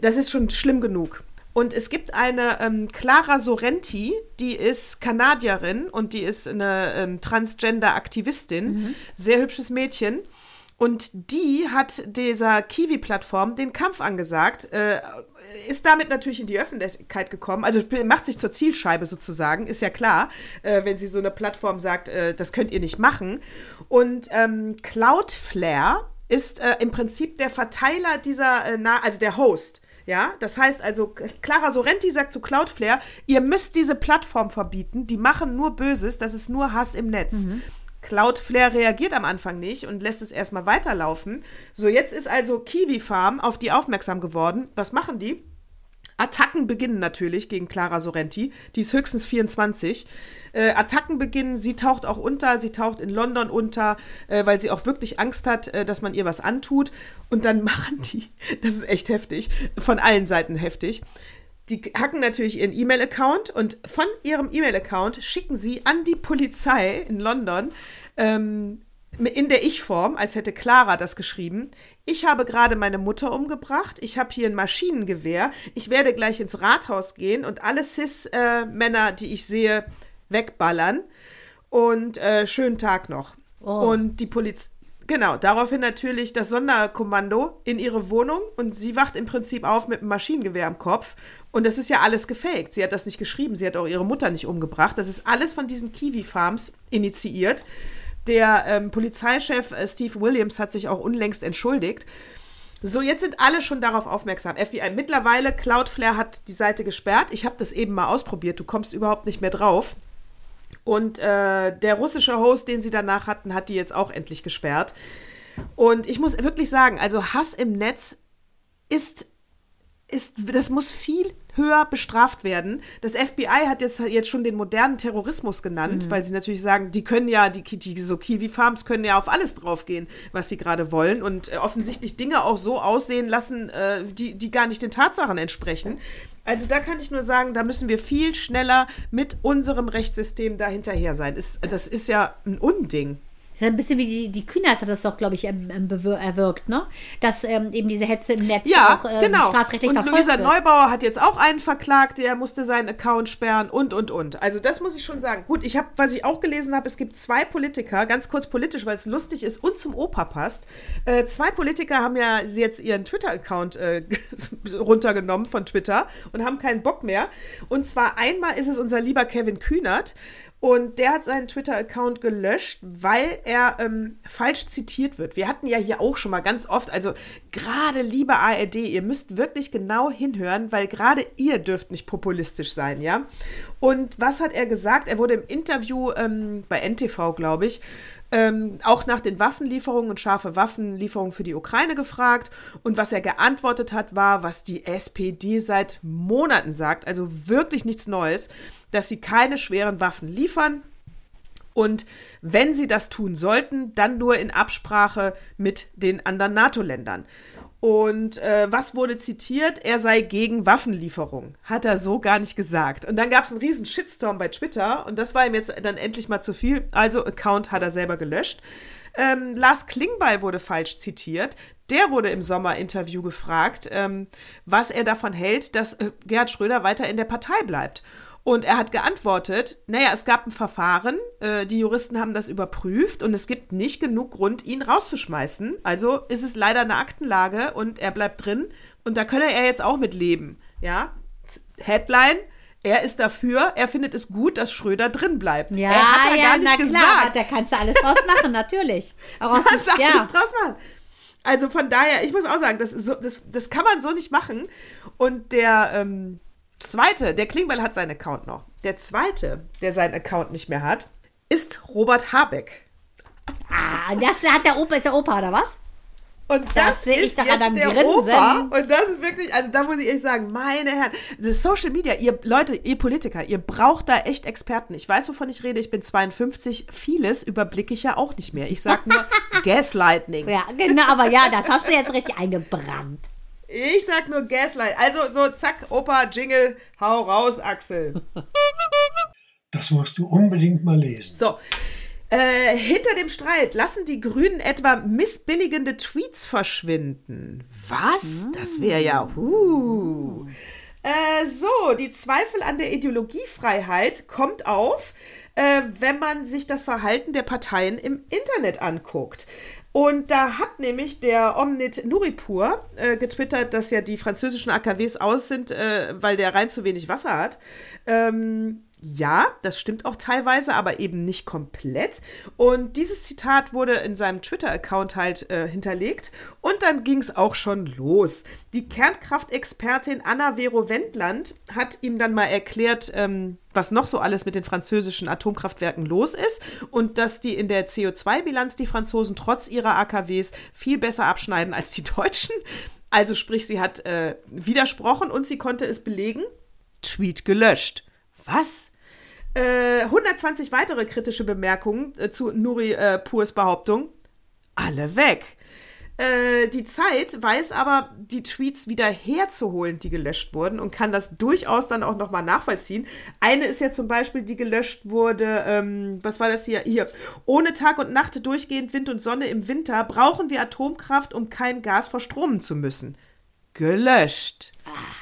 S3: das ist schon schlimm genug. Und es gibt eine ähm, Clara Sorrenti, die ist Kanadierin und die ist eine ähm, Transgender-Aktivistin. Sehr hübsches Mädchen. Und die hat dieser Kiwi-Plattform den Kampf angesagt, äh, ist damit natürlich in die Öffentlichkeit gekommen, also macht sich zur Zielscheibe sozusagen, ist ja klar, äh, wenn sie so eine Plattform sagt, äh, das könnt ihr nicht machen. Und ähm, Cloudflare ist äh, im Prinzip der Verteiler dieser, äh, also der Host Ja, das heißt also, Clara Sorrenti sagt zu Cloudflare, ihr müsst diese Plattform verbieten, die machen nur Böses, das ist nur Hass im Netz. Cloudflare reagiert am Anfang nicht und lässt es erstmal weiterlaufen. So, jetzt ist also Kiwi Farm auf die aufmerksam geworden. Was machen die? Attacken beginnen natürlich gegen Clara Sorrenti. Die ist höchstens 24. Äh, Attacken beginnen, sie taucht auch unter, sie taucht in London unter, äh, weil sie auch wirklich Angst hat, äh, dass man ihr was antut. Und dann [LAUGHS] machen die, das ist echt heftig, von allen Seiten heftig. Die hacken natürlich ihren E-Mail-Account und von ihrem E-Mail-Account schicken sie an die Polizei in London ähm, in der Ich-Form, als hätte Clara das geschrieben. Ich habe gerade meine Mutter umgebracht. Ich habe hier ein Maschinengewehr. Ich werde gleich ins Rathaus gehen und alle Cis-Männer, die ich sehe, wegballern. Und äh, schönen Tag noch. Und die Polizei. Genau, daraufhin natürlich das Sonderkommando in ihre Wohnung und sie wacht im Prinzip auf mit einem Maschinengewehr am Kopf. Und das ist ja alles gefaked. Sie hat das nicht geschrieben, sie hat auch ihre Mutter nicht umgebracht. Das ist alles von diesen Kiwi-Farms initiiert. Der ähm, Polizeichef äh, Steve Williams hat sich auch unlängst entschuldigt. So, jetzt sind alle schon darauf aufmerksam. FBI mittlerweile, Cloudflare hat die Seite gesperrt. Ich habe das eben mal ausprobiert. Du kommst überhaupt nicht mehr drauf. Und äh, der russische Host, den sie danach hatten, hat die jetzt auch endlich gesperrt. Und ich muss wirklich sagen, also Hass im Netz ist, ist das muss viel höher bestraft werden. Das FBI hat jetzt, jetzt schon den modernen Terrorismus genannt, weil sie natürlich sagen, die können ja, die, die so Kiwi-Farms können ja auf alles draufgehen, was sie gerade wollen und äh, offensichtlich Dinge auch so aussehen lassen, äh, die, die gar nicht den Tatsachen entsprechen. Also da kann ich nur sagen, da müssen wir viel schneller mit unserem Rechtssystem da hinterher sein. Ist, das ist ja ein Unding.
S1: Das ist ein bisschen wie die, die Kühners hat das doch, glaube ich, erwirkt, ne? Dass ähm, eben diese Hetze im Netz
S3: Ja,
S1: auch ähm,
S3: genau.
S1: strafrechtlich
S3: und
S1: verfolgt
S3: Luisa
S1: wird.
S3: Neubauer hat jetzt auch einen verklagt, der musste seinen Account sperren und, und, und. Also das muss ich schon sagen. Gut, ich habe, was ich auch gelesen habe, es gibt zwei Politiker, ganz kurz politisch, weil es lustig ist und zum Opa passt. Äh, zwei Politiker haben ja jetzt ihren Twitter-Account äh, [LAUGHS] runtergenommen von Twitter und haben keinen Bock mehr. Und zwar einmal ist es unser lieber Kevin Kühnert. Und der hat seinen Twitter-Account gelöscht, weil er ähm, falsch zitiert wird. Wir hatten ja hier auch schon mal ganz oft, also gerade liebe ARD, ihr müsst wirklich genau hinhören, weil gerade ihr dürft nicht populistisch sein, ja. Und was hat er gesagt? Er wurde im Interview ähm, bei NTV, glaube ich, ähm, auch nach den Waffenlieferungen und scharfe Waffenlieferungen für die Ukraine gefragt. Und was er geantwortet hat, war, was die SPD seit Monaten sagt, also wirklich nichts Neues, dass sie keine schweren Waffen liefern. Und wenn sie das tun sollten, dann nur in Absprache mit den anderen NATO-Ländern. Und äh, was wurde zitiert? Er sei gegen Waffenlieferung. Hat er so gar nicht gesagt. Und dann gab es einen riesen Shitstorm bei Twitter und das war ihm jetzt dann endlich mal zu viel. Also Account hat er selber gelöscht. Ähm, Lars Klingbeil wurde falsch zitiert. Der wurde im Sommer-Interview gefragt, ähm, was er davon hält, dass äh, Gerhard Schröder weiter in der Partei bleibt. Und er hat geantwortet, naja, es gab ein Verfahren, äh, die Juristen haben das überprüft und es gibt nicht genug Grund, ihn rauszuschmeißen. Also ist es leider eine Aktenlage und er bleibt drin und da könne er jetzt auch mit leben. Ja, Headline, er ist dafür, er findet es gut, dass Schröder drin bleibt.
S1: Ja,
S3: er hat ja,
S1: ja,
S3: gar nicht
S1: na klar,
S3: gesagt.
S1: da kannst du alles draus machen, [LAUGHS] natürlich. Auch
S3: kannst alles
S1: ja.
S3: draus machen. Also von daher, ich muss auch sagen, das, so, das, das kann man so nicht machen. Und der ähm, zweite, der Klingbeil hat seinen Account noch. Der zweite, der seinen Account nicht mehr hat, ist Robert Habeck.
S1: Ah, das hat der Opa, ist der Opa, oder was?
S3: Und
S1: Das
S3: das,
S1: sehe ich doch an deinem
S3: der
S1: Grinsen.
S3: Opa. Und das ist wirklich, also da muss ich echt sagen, meine Herren, das Social Media, ihr Leute, ihr Politiker, ihr braucht da echt Experten. Ich weiß, wovon ich rede. Ich bin 52. Vieles überblicke ich ja auch nicht mehr. Ich sag nur [LAUGHS] Gaslighting.
S1: Ja, genau, aber ja, das hast du jetzt richtig eingebrannt.
S3: Ich sag nur Gaslight. Also so, zack, Opa, Jingle, hau raus, Axel.
S5: Das musst du unbedingt mal lesen.
S3: So. Äh, hinter dem Streit lassen die Grünen etwa missbilligende Tweets verschwinden. Was? Das wäre ja. Huh. Äh, so, die Zweifel an der Ideologiefreiheit kommt auf, äh, wenn man sich das Verhalten der Parteien im Internet anguckt. Und da hat nämlich der Omnit Nuripur äh, getwittert, dass ja die französischen AKWs aus sind, äh, weil der Rhein zu wenig Wasser hat. Ähm, Ja, das stimmt auch teilweise, aber eben nicht komplett. Und dieses Zitat wurde in seinem Twitter-Account halt äh, hinterlegt. Und dann ging es auch schon los. Die Kernkraftexpertin Anna Vero Wendland hat ihm dann mal erklärt, ähm, was noch so alles mit den französischen Atomkraftwerken los ist und dass die in der CO2-Bilanz die Franzosen trotz ihrer AKWs viel besser abschneiden als die Deutschen. Also sprich, sie hat äh, widersprochen und sie konnte es belegen. Tweet gelöscht. Was? Äh, 120 weitere kritische Bemerkungen äh, zu Nuri äh, Purs Behauptung. Alle weg. Äh, die Zeit weiß aber, die Tweets wieder herzuholen, die gelöscht wurden und kann das durchaus dann auch nochmal nachvollziehen. Eine ist ja zum Beispiel, die gelöscht wurde, ähm, was war das hier? Hier. Ohne Tag und Nacht durchgehend Wind und Sonne im Winter brauchen wir Atomkraft, um kein Gas verstromen zu müssen gelöscht.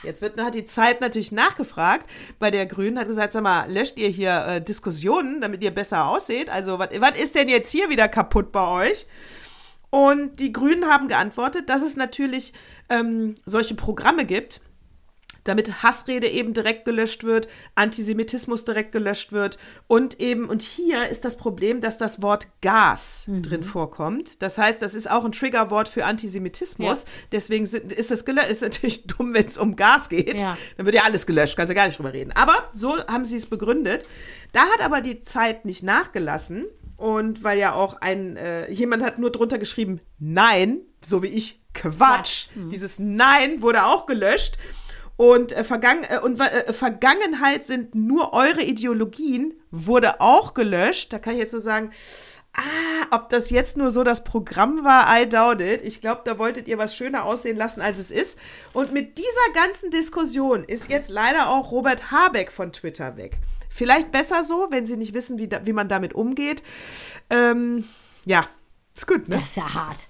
S3: Jetzt wird, hat die Zeit natürlich nachgefragt bei der Grünen, hat gesagt, sag mal, löscht ihr hier äh, Diskussionen, damit ihr besser ausseht? Also, was ist denn jetzt hier wieder kaputt bei euch? Und die Grünen haben geantwortet, dass es natürlich ähm, solche Programme gibt, damit Hassrede eben direkt gelöscht wird, Antisemitismus direkt gelöscht wird und eben, und hier ist das Problem, dass das Wort Gas mhm. drin vorkommt. Das heißt, das ist auch ein Triggerwort für Antisemitismus. Ja. Deswegen sind, ist das gelöscht. Ist natürlich [LAUGHS] dumm, wenn es um Gas geht. Ja. Dann wird ja alles gelöscht, kannst ja gar nicht drüber reden. Aber so haben sie es begründet. Da hat aber die Zeit nicht nachgelassen. Und weil ja auch ein, äh, jemand hat nur drunter geschrieben, nein, so wie ich, Quatsch. Quatsch. Mhm. Dieses Nein wurde auch gelöscht. Und, äh, Vergangen äh, und äh, Vergangenheit sind nur eure Ideologien, wurde auch gelöscht. Da kann ich jetzt so sagen, ah, ob das jetzt nur so das Programm war, I doubt it. Ich glaube, da wolltet ihr was schöner aussehen lassen, als es ist. Und mit dieser ganzen Diskussion ist jetzt leider auch Robert Habeck von Twitter weg. Vielleicht besser so, wenn sie nicht wissen, wie, da, wie man damit umgeht. Ähm, ja, ist gut, ne?
S1: Das ist ja hart.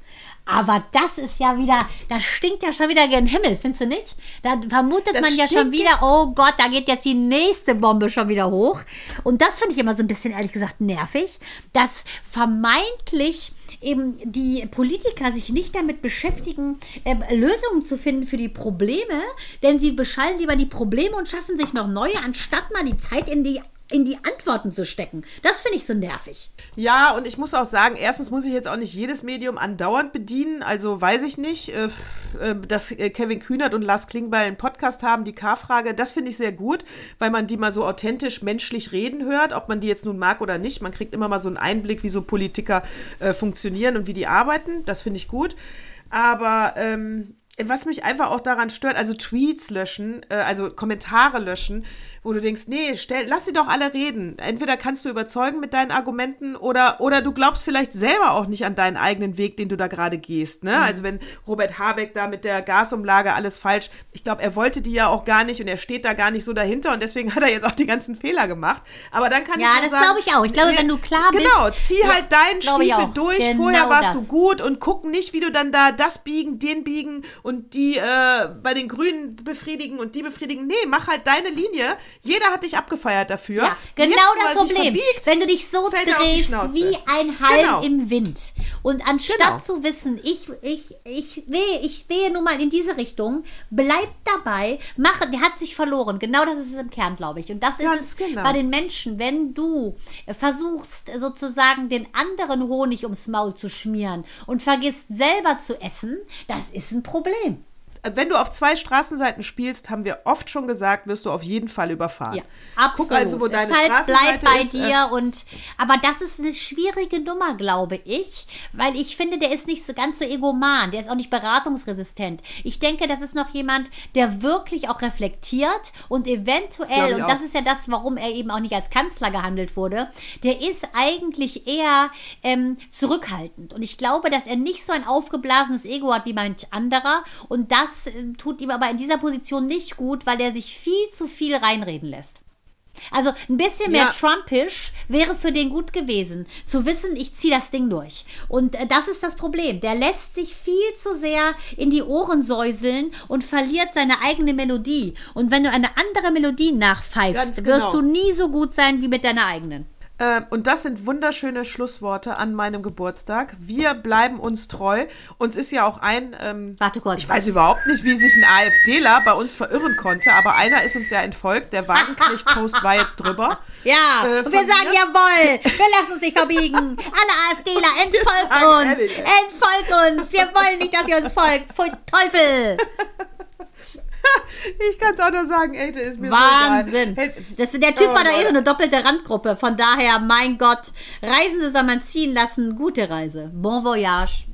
S1: Aber das ist ja wieder, das stinkt ja schon wieder gen Himmel, findest du nicht? Da vermutet das man ja schon wieder, oh Gott, da geht jetzt die nächste Bombe schon wieder hoch. Und das finde ich immer so ein bisschen, ehrlich gesagt, nervig, dass vermeintlich eben die Politiker sich nicht damit beschäftigen, äh, Lösungen zu finden für die Probleme, denn sie beschallen lieber die Probleme und schaffen sich noch neue, anstatt mal die Zeit in die in die Antworten zu stecken. Das finde ich so nervig.
S3: Ja, und ich muss auch sagen, erstens muss ich jetzt auch nicht jedes Medium andauernd bedienen. Also weiß ich nicht, äh, äh, dass äh, Kevin Kühnert und Lars Klingbeil einen Podcast haben, die K-Frage, das finde ich sehr gut, weil man die mal so authentisch menschlich reden hört, ob man die jetzt nun mag oder nicht. Man kriegt immer mal so einen Einblick, wie so Politiker funktionieren und wie die arbeiten. Das finde ich gut. Aber ähm, was mich einfach auch daran stört, also Tweets löschen, äh, also Kommentare löschen, wo du denkst, nee, stell, lass sie doch alle reden. Entweder kannst du überzeugen mit deinen Argumenten oder, oder du glaubst vielleicht selber auch nicht an deinen eigenen Weg, den du da gerade gehst. Ne? Mhm. Also wenn Robert Habeck da mit der Gasumlage alles falsch, ich glaube, er wollte die ja auch gar nicht und er steht da gar nicht so dahinter und deswegen [LAUGHS] hat er jetzt auch die ganzen Fehler gemacht. Aber dann kann
S1: ja,
S3: ich
S1: Ja, das glaube ich auch. Ich glaube, wenn du klar
S3: bist.
S1: Genau,
S3: zieh ja, halt deinen Stiefel durch. Genau Vorher warst das. du gut und guck nicht, wie du dann da das biegen, den biegen und die äh, bei den Grünen befriedigen und die befriedigen. Nee, mach halt deine Linie. Jeder hat dich abgefeiert dafür. Ja,
S1: genau Jetzt, das Problem. Verbiegt, wenn du dich so drehst wie ein Halm genau. im Wind und anstatt genau. zu wissen, ich, ich, ich wehe, ich wehe nun mal in diese Richtung, bleib dabei, mach, der hat sich verloren. Genau das ist es im Kern, glaube ich. Und das ist Ganz es genau. bei den Menschen, wenn du versuchst, sozusagen den anderen Honig ums Maul zu schmieren und vergisst selber zu essen, das ist ein Problem Berlin
S3: wenn du auf zwei Straßenseiten spielst, haben wir oft schon gesagt, wirst du auf jeden Fall überfahren. Ja,
S1: absolut. Guck also, wo deine Deshalb Straßenseite bleib bei ist, äh, dir und aber das ist eine schwierige Nummer, glaube ich, weil ich finde, der ist nicht so ganz so egoman, der ist auch nicht beratungsresistent. Ich denke, das ist noch jemand, der wirklich auch reflektiert und eventuell und das ist ja das, warum er eben auch nicht als Kanzler gehandelt wurde, der ist eigentlich eher ähm, zurückhaltend und ich glaube, dass er nicht so ein aufgeblasenes Ego hat wie manch anderer und das das äh, tut ihm aber in dieser Position nicht gut, weil er sich viel zu viel reinreden lässt. Also ein bisschen mehr ja. Trumpisch wäre für den gut gewesen, zu wissen, ich ziehe das Ding durch. Und äh, das ist das Problem. Der lässt sich viel zu sehr in die Ohren säuseln und verliert seine eigene Melodie. Und wenn du eine andere Melodie nachpfeifst, genau. wirst du nie so gut sein wie mit deiner eigenen.
S3: Äh, und das sind wunderschöne Schlussworte an meinem Geburtstag. Wir bleiben uns treu. Uns ist ja auch ein. Ähm,
S1: Warte kurz.
S3: Ich weiß überhaupt nicht, wie sich ein AfDler bei uns verirren konnte, aber einer ist uns ja entfolgt. Der Wagenknecht-Post war jetzt drüber. [LAUGHS]
S1: Ja,
S3: Äh,
S1: und wir sagen
S3: mir?
S1: jawohl, wir lassen uns nicht verbiegen. Alle AfDler, [LAUGHS] entfolgt uns,
S3: ehrlich,
S1: entfolgt uns. Wir wollen nicht, dass ihr uns folgt. Pfui Teufel. [LAUGHS]
S3: Ich kann es auch nur sagen, ey, der ist mir
S1: Wahnsinn.
S3: so egal.
S1: Das, der Typ
S3: Oh,
S1: war doch eh so eine doppelte Randgruppe. Von daher, mein Gott, Reisende soll man ziehen lassen. Gute Reise. Bon voyage.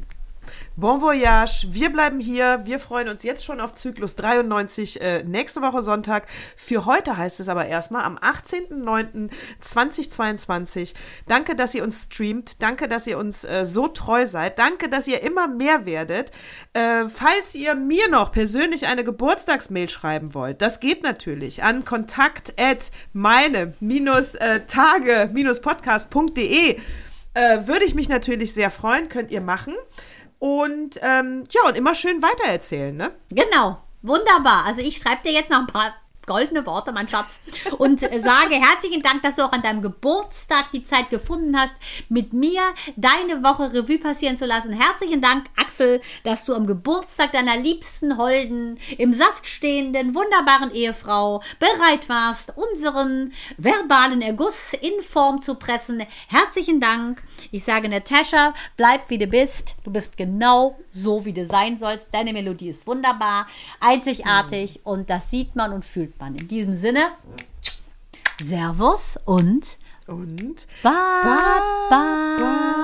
S3: Bon voyage. Wir bleiben hier. Wir freuen uns jetzt schon auf Zyklus 93 äh, nächste Woche Sonntag. Für heute heißt es aber erstmal am 18.09.2022. Danke, dass ihr uns streamt. Danke, dass ihr uns äh, so treu seid. Danke, dass ihr immer mehr werdet. Äh, falls ihr mir noch persönlich eine Geburtstagsmail schreiben wollt, das geht natürlich an kontakt meine-tage-podcast.de. Äh, würde ich mich natürlich sehr freuen, könnt ihr machen. Und ähm, ja, und immer schön weitererzählen, ne?
S1: Genau, wunderbar. Also ich schreibe dir jetzt noch ein paar goldene Worte, mein Schatz, und sage herzlichen Dank, dass du auch an deinem Geburtstag die Zeit gefunden hast, mit mir deine Woche Revue passieren zu lassen. Herzlichen Dank, Axel, dass du am Geburtstag deiner liebsten Holden, im Saft stehenden, wunderbaren Ehefrau bereit warst, unseren verbalen Erguss in Form zu pressen. Herzlichen Dank. Ich sage, Natascha, bleib wie du bist. Du bist genau so, wie du sein sollst. Deine Melodie ist wunderbar, einzigartig und das sieht man und fühlt Nachbarn. In diesem Sinne, Servus und,
S3: und
S1: ba, ba, ba.